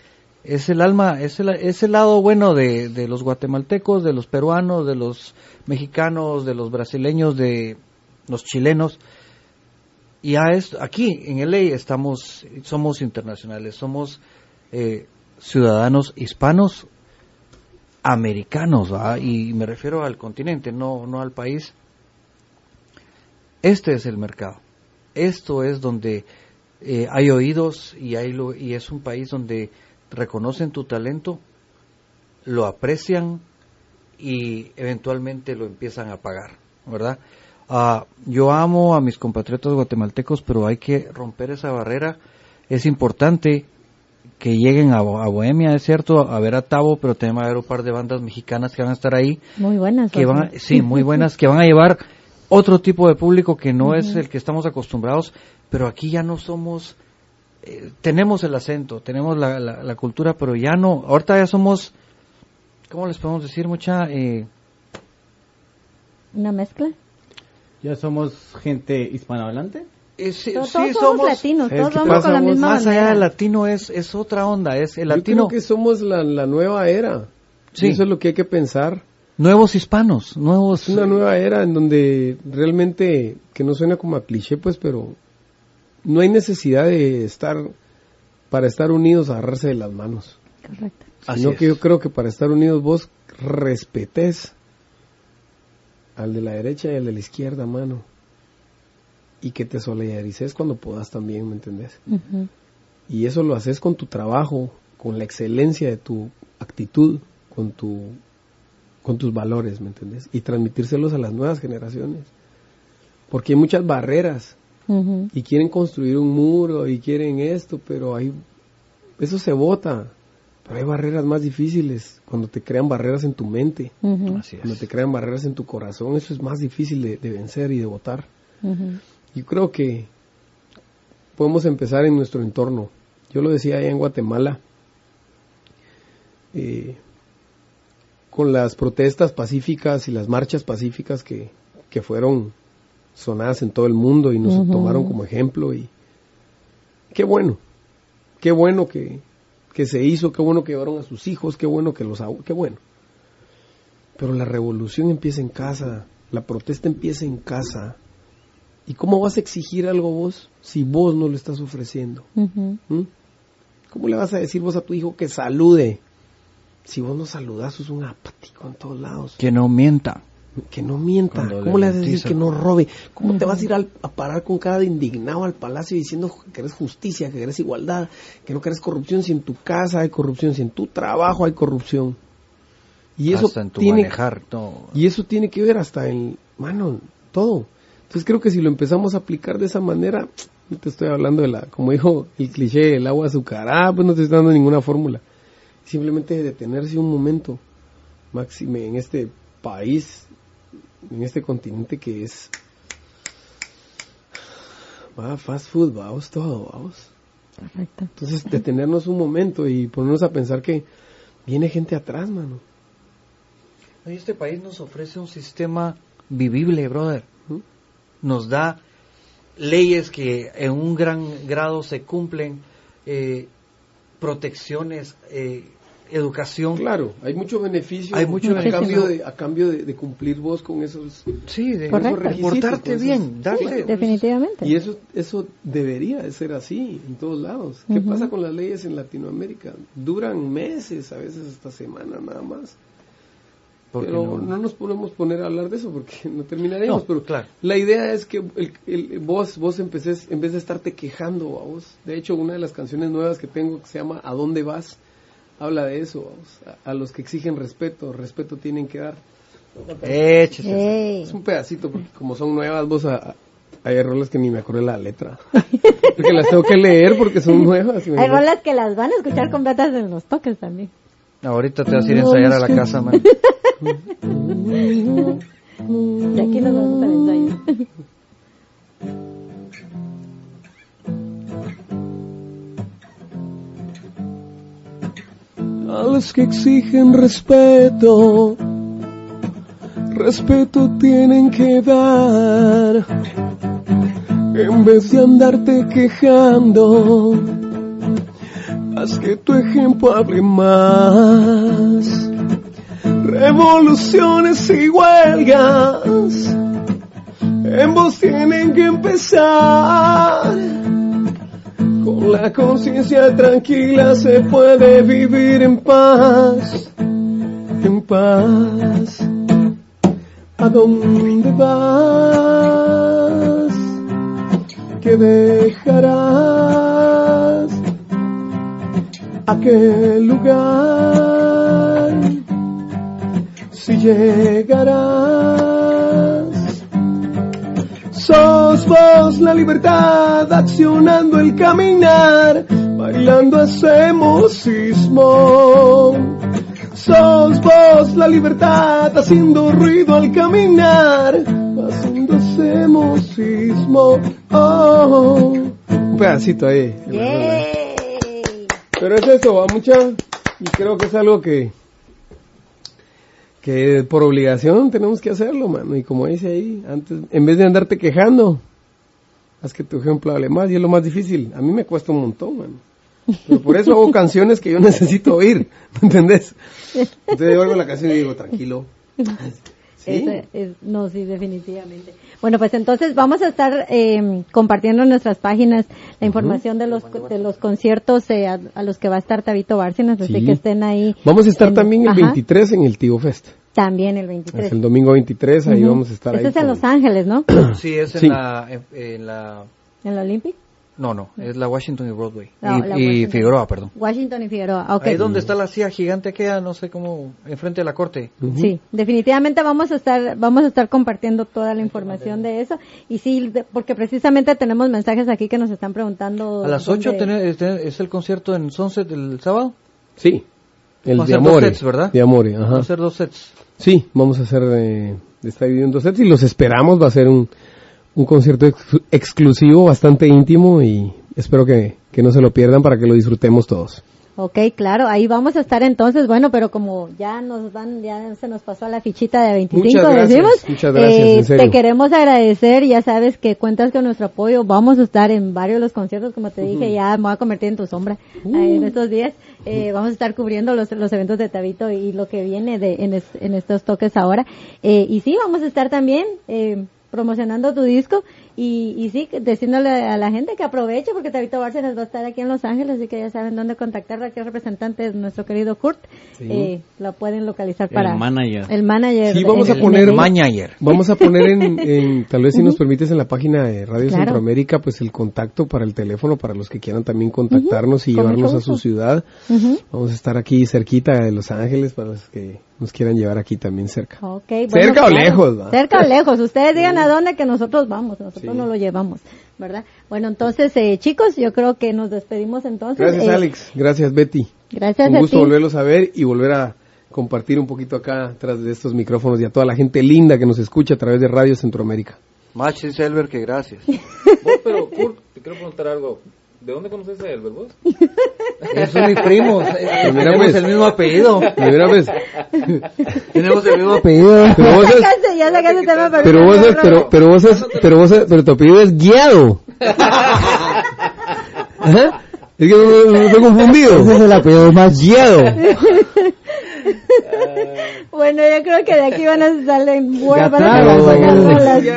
es el alma, es el, es el lado bueno de, de los guatemaltecos, de los peruanos, de los mexicanos, de los brasileños, de los chilenos. Y a esto, aquí en LA estamos, somos internacionales, somos eh, ciudadanos hispanos americanos, y me refiero al continente, no, no al país. Este es el mercado. Esto es donde eh, hay oídos y, hay lo- y es un país donde reconocen tu talento, lo aprecian y eventualmente lo empiezan a pagar, ¿verdad? Ah, yo amo a mis compatriotas guatemaltecos, pero hay que romper esa barrera. Es importante que lleguen a, a Bohemia, es cierto, a ver a Tavo, pero también va a haber un par de bandas mexicanas que van a estar ahí, Muy buenas. que van, a- sí, muy [LAUGHS] buenas, que van a llevar otro tipo de público que no es el que estamos acostumbrados, pero aquí ya no somos, eh, tenemos el acento, tenemos la, la, la cultura, pero ya no, ahorita ya somos, ¿cómo les podemos decir, mucha? Eh, Una mezcla. Ya somos gente hispanohablante. eh, sí, Todos, sí, todos somos, somos, latinos, ¿sabes todos vamos pasa, con la misma más allá del latino es, es otra onda, es el Yo latino, creo que somos la, la nueva era. Sí. Eso es lo que hay que pensar. Nuevos hispanos, nuevos... Una nueva era en donde realmente, que no suena como a cliché, pues, pero no hay necesidad de estar, para estar unidos, agarrarse de las manos. Correcto. Así Sino es. que yo creo que para estar unidos vos respetes al de la derecha y al de la izquierda, mano. Y que te solidarices cuando puedas también, ¿me entendés? Y eso lo haces con tu trabajo, con la excelencia de tu actitud, con tu con tus valores, ¿me entendés? Y transmitírselos a las nuevas generaciones. Porque hay muchas barreras y quieren construir un muro y quieren esto, pero hay eso se vota. Pero hay barreras más difíciles cuando te crean barreras en tu mente, Ujú. Así es. cuando te crean barreras en tu corazón, eso es más difícil de, de vencer y de votar. Ujú. Yo creo que podemos empezar en nuestro entorno. Yo lo decía allá en Guatemala, eh, con las protestas pacíficas y las marchas pacíficas que, que fueron sonadas en todo el mundo y nos tomaron como ejemplo y qué bueno, qué bueno que, que se hizo, qué bueno que llevaron a sus hijos, qué bueno que los, qué bueno. Pero la revolución empieza en casa, la protesta empieza en casa ¿Y cómo vas a exigir algo vos si vos no lo estás ofreciendo? ¿Mm? ¿Cómo le vas a decir vos a tu hijo que salude? Si vos no saludas, sos un apático en todos lados. Que no mienta. Que no mienta. Cuando ¿Cómo le vas a decir que no robe? ¿Cómo te vas a ir al- a parar con cara de indignado al palacio diciendo que querés justicia, que querés igualdad, que no querés corrupción si en tu casa hay corrupción, si en tu trabajo hay corrupción? Y eso Hasta en tu tiene manejar. No. y eso tiene que ver hasta en, mano, todo. Entonces creo que si lo empezamos a aplicar de esa manera, no te estoy hablando de la, como dijo el cliché, el agua azucarada, pues no te estoy dando ninguna fórmula. Simplemente detenerse un momento, máxime en este país, en este continente que es, va, fast food, vamos todo, vamos. Correcto. Entonces detenernos un momento y ponernos a pensar que viene gente atrás, mano. Y Este país nos ofrece un sistema vivible, brother. ¿Mm? Nos da leyes que en un gran grado se cumplen, eh, protecciones, eh, educación. Claro, hay mucho beneficio, Hay mucho a cambio de a cambio de, de cumplir vos con esos Sí, de esos portarte bien, darle. claro, Definitivamente. Y eso eso debería de ser así en todos lados. ¿Qué pasa con las leyes en Latinoamérica? Duran meses, a veces hasta semanas nada más. Pero no- no, nos podemos poner a hablar de eso porque [LAUGHS] no terminaríamos. No, pero claro. la idea es que el, el- vos vos empeces, en vez de estarte quejando a vos. De hecho, una de las canciones nuevas que tengo que se llama ¿A dónde vas? Habla de eso. vamos. A, a los que exigen respeto, respeto tienen que dar. Échese. Es un pedacito porque como son nuevas vos a, a- hay rolas que ni me acuerdo la letra. porque las tengo que leer porque son nuevas. y me- Hay rolas que las van a escuchar completas en los toques también. Ahorita te vas a ir a ensayar a la casa, man. [LAUGHS] De aquí nos vamos al ensayo. A los que exigen respeto, respeto tienen que dar, en vez de andarte quejando, haz que tu ejemplo hable más. Revoluciones y huelgas, en vos tienen que empezar. Con la conciencia tranquila se puede vivir en paz, en paz. ¿A dónde vas? ¿Qué dejarás? ¿A qué lugar? Si llegarás. Sos vos la libertad accionando el caminar, bailando hacemos sismo. Sos vos la libertad haciendo ruido al caminar, haciendo hacemos sismo. Oh. Un pedacito ahí. Yay. Pero es eso, va mucha. Y creo que es algo que que por obligación tenemos que hacerlo, mano. Y como dice ahí, antes, en vez de andarte quejando, haz que tu ejemplo hable más. Y es lo más difícil. A mí me cuesta un montón, mano. Pero por eso hago [LAUGHS] canciones que yo necesito oír, ¿me entendés? Entonces yo oigo la canción y digo, tranquilo. [LAUGHS] Eso es- no, sí, definitivamente. Bueno, pues entonces vamos a estar eh, compartiendo en nuestras páginas la información de los de los conciertos eh, a, a los que va a estar Tabito Bárcenas, así Sí. que estén ahí. Vamos a estar en- también el ajá, 23 en el Tigo Fest. También el 23. Es el domingo 23, ahí Ujú. vamos a estar ahí. es en Los Ángeles, ¿no? Sí, es en Sí. la... En, en la En la Olympic. No, no, es la Washington y Broadway. No, y la y Washington. Figueroa, perdón. Washington y Figueroa. ok. Ahí donde está la silla gigante queda, no sé cómo, enfrente de la corte. Sí, definitivamente vamos a estar vamos a estar compartiendo toda la información de eso y sí, de- porque precisamente tenemos mensajes aquí que nos están preguntando. A las 8 dónde- es el concierto en Sunset el sábado. Sí. El de dos Amore. sets, ¿verdad? De Amore, Va ajá. a ser dos sets. Sí, vamos a hacer de, de estar dividiendo dos sets y los esperamos. Va a ser un, un concierto ex- exclusivo, bastante íntimo y espero que, que no se lo pierdan para que lo disfrutemos todos. Ok, claro, ahí vamos a estar entonces, bueno, pero como ya nos van, ya se nos pasó la fichita de 25, Muchas gracias, decimos, muchas gracias, eh, en serio. te queremos agradecer, ya sabes que cuentas con nuestro apoyo, vamos a estar en varios de los conciertos, como te dije, ya me voy a convertir en tu sombra Uh. eh, en estos días, eh, vamos a estar cubriendo los, los eventos de Tabito y lo que viene de, en, es- en estos toques ahora, Eh, y sí, vamos a estar también eh, promocionando tu disco Y, y sí, diciéndole a la gente que aproveche porque Tabito Bárcenas va a estar aquí en Los Ángeles, así que ya saben dónde contactar. Aquí el representante es nuestro querido Kurt. Eh, lo pueden localizar El para... manager. El manager. Sí, vamos a poner- en- Mañayer. [LAUGHS] Vamos a poner en, en- tal vez si nos permites en la página de Radio Claro. Centroamérica, pues el contacto para el teléfono para los que quieran también contactarnos y con llevarnos a su ciudad. Vamos a estar aquí cerquita de Los Ángeles para los que nos quieran llevar aquí también cerca. Bueno, ¿Cerca o lejos, va? Cerca o lejos. Ustedes digan a dónde que nosotros vamos, nosotros Sí. no lo llevamos, ¿verdad? Bueno, entonces, eh, chicos, yo creo que nos despedimos entonces. Gracias Eh, Alex, gracias Betty. Gracias Un a gusto ti. volverlos a ver y volver a compartir un poquito acá tras de estos micrófonos y a toda la gente linda que nos escucha a través de Radio Centroamérica. Más Silver que gracias. [LAUGHS] Pero Kurt, te quiero preguntar algo. ¿De dónde conoces a Elber vos? [LAUGHS] Son mis primos. [LAUGHS] eh, mira, [LAUGHS] tenemos el mismo apellido. Primera vez. Tenemos el mismo apellido. Pero vos Ya es, ya sacaste tema, pero, pero vos es, pero, pero vos es, pero vos es, pero tu apellido es guiado. Ajá. Es que no, no, no estoy confundido. Ese es el apellido más guiado. [LAUGHS] Bueno, yo creo que de aquí van a salir buenas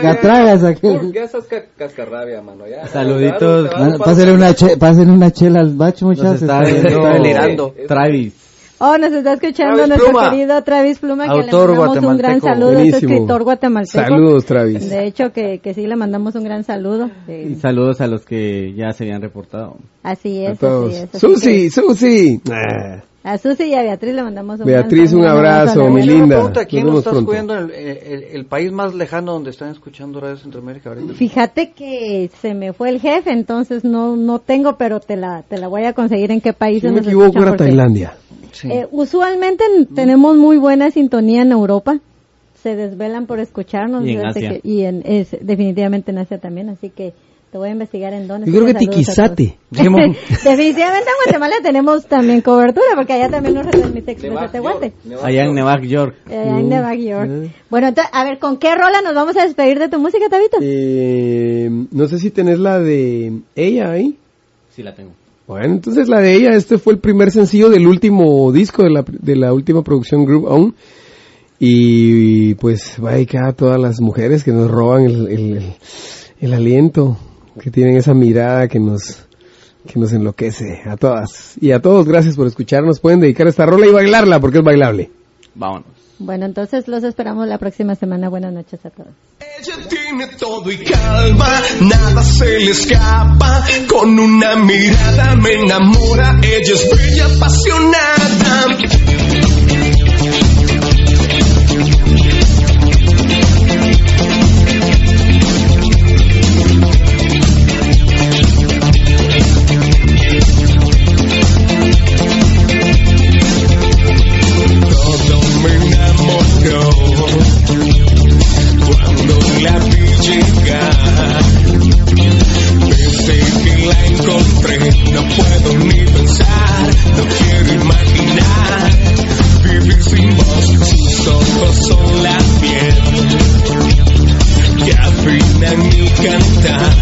Gatragas, aquí. Ya estás cascarrabia, mano. Ya, Saluditos. Pásenle una, che, una chela al bacho, muchachos. está Está- viendo está delirando. Travis. Oh, nos está escuchando Travis nuestro Pluma. querido Travis Pluma, que le mandamos un gran saludo, es escritor guatemalteco. Saludos, Travis. De hecho, que, que sí le mandamos un gran saludo. Eh, Y saludos a los que ya se habían reportado. así es, así es. así Susi, que Susi. Ah, A Susi y a Beatriz le mandamos un Beatriz, gran un abrazo, mi linda. ¿quién Nos nos vemos está pronto. escuchando en el, el- el país más lejano donde están escuchando Radio Centroamérica ahorita? Fíjate que se me fue el jefe, entonces no no tengo, pero te la te la voy a conseguir en qué país Si me equivoco, era Tailandia. Sí. eh, usualmente n- tenemos muy buena sintonía en Europa. Se desvelan por escucharnos. Y en Asia. que- y en, es, definitivamente en Asia también, así que te voy a investigar en dónde. Yo creo que. Tiquizate. [LAUGHS] Definitivamente en Guatemala tenemos también cobertura, porque allá también nos retransmite. York, Nevac Allá en. Nueva York. Eh, allá en Nueva York. Bueno, entonces, a ver, ¿con qué rola nos vamos a despedir de tu música, Tabito? Eh, no sé si tenés la de ella ahí. Sí, la tengo. Bueno, entonces la de ella, este fue el primer sencillo del último disco de la, de la última producción Group On. Y pues vaya que a todas las mujeres que nos roban el, el, el- el aliento, que tienen esa mirada que nos, que nos enloquece. A todas. Y a todos, gracias por escucharnos. Pueden dedicar esta rola y bailarla porque es bailable. Vámonos. Bueno, entonces los esperamos la próxima semana. Buenas noches a todos. Ella tiene todo y calma, nada se le escapa. Con una mirada me enamora, ella es bella, apasionada. Cuando la vi. Desde que la encontré no puedo ni pensar, no quiero imaginar vivir sin vos. Sus ojos son la piel que afinan mi cantar.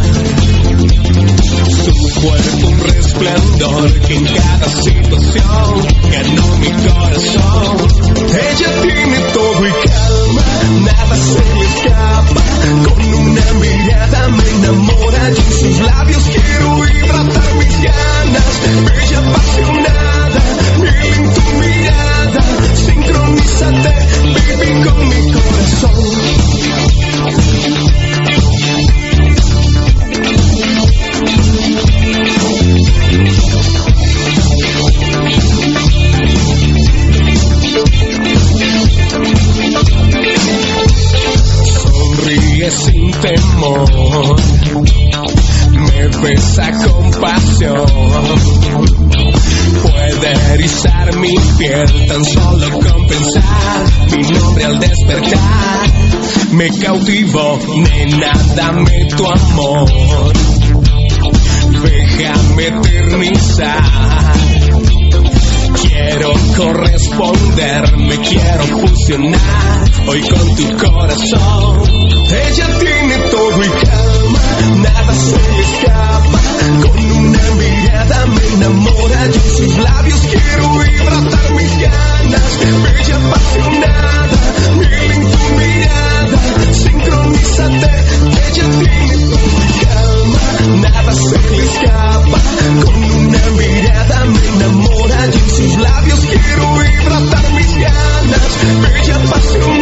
Su cuerpo un resplandor que en cada situación ganó mi corazón. Ella tiene todo y calma, nada se le escapa. Con una mirada me enamora y en sus labios quiero hidratar mis ganas. Bella apasionada, mirada. Sincronízate, baby, con mi corazón. sin temor, me besa con pasión. Puede erizar mi piel tan solo con despertar. Me cautivó, nena, dame tu amor. Déjame eternizar. Quiero corresponder, me quiero fusionar hoy con tu corazón. Ella tiene todo y calma, nada se le escapa. Con una mirada me enamora y en sus labios quiero hidratar mis ganas lindas, bella apasionada, miel en mirada, sincronízate, bella mi calma, nada se le escapa, con una mirada me enamora y en sus labios quiero hidratar mis ganas, bella apasionada.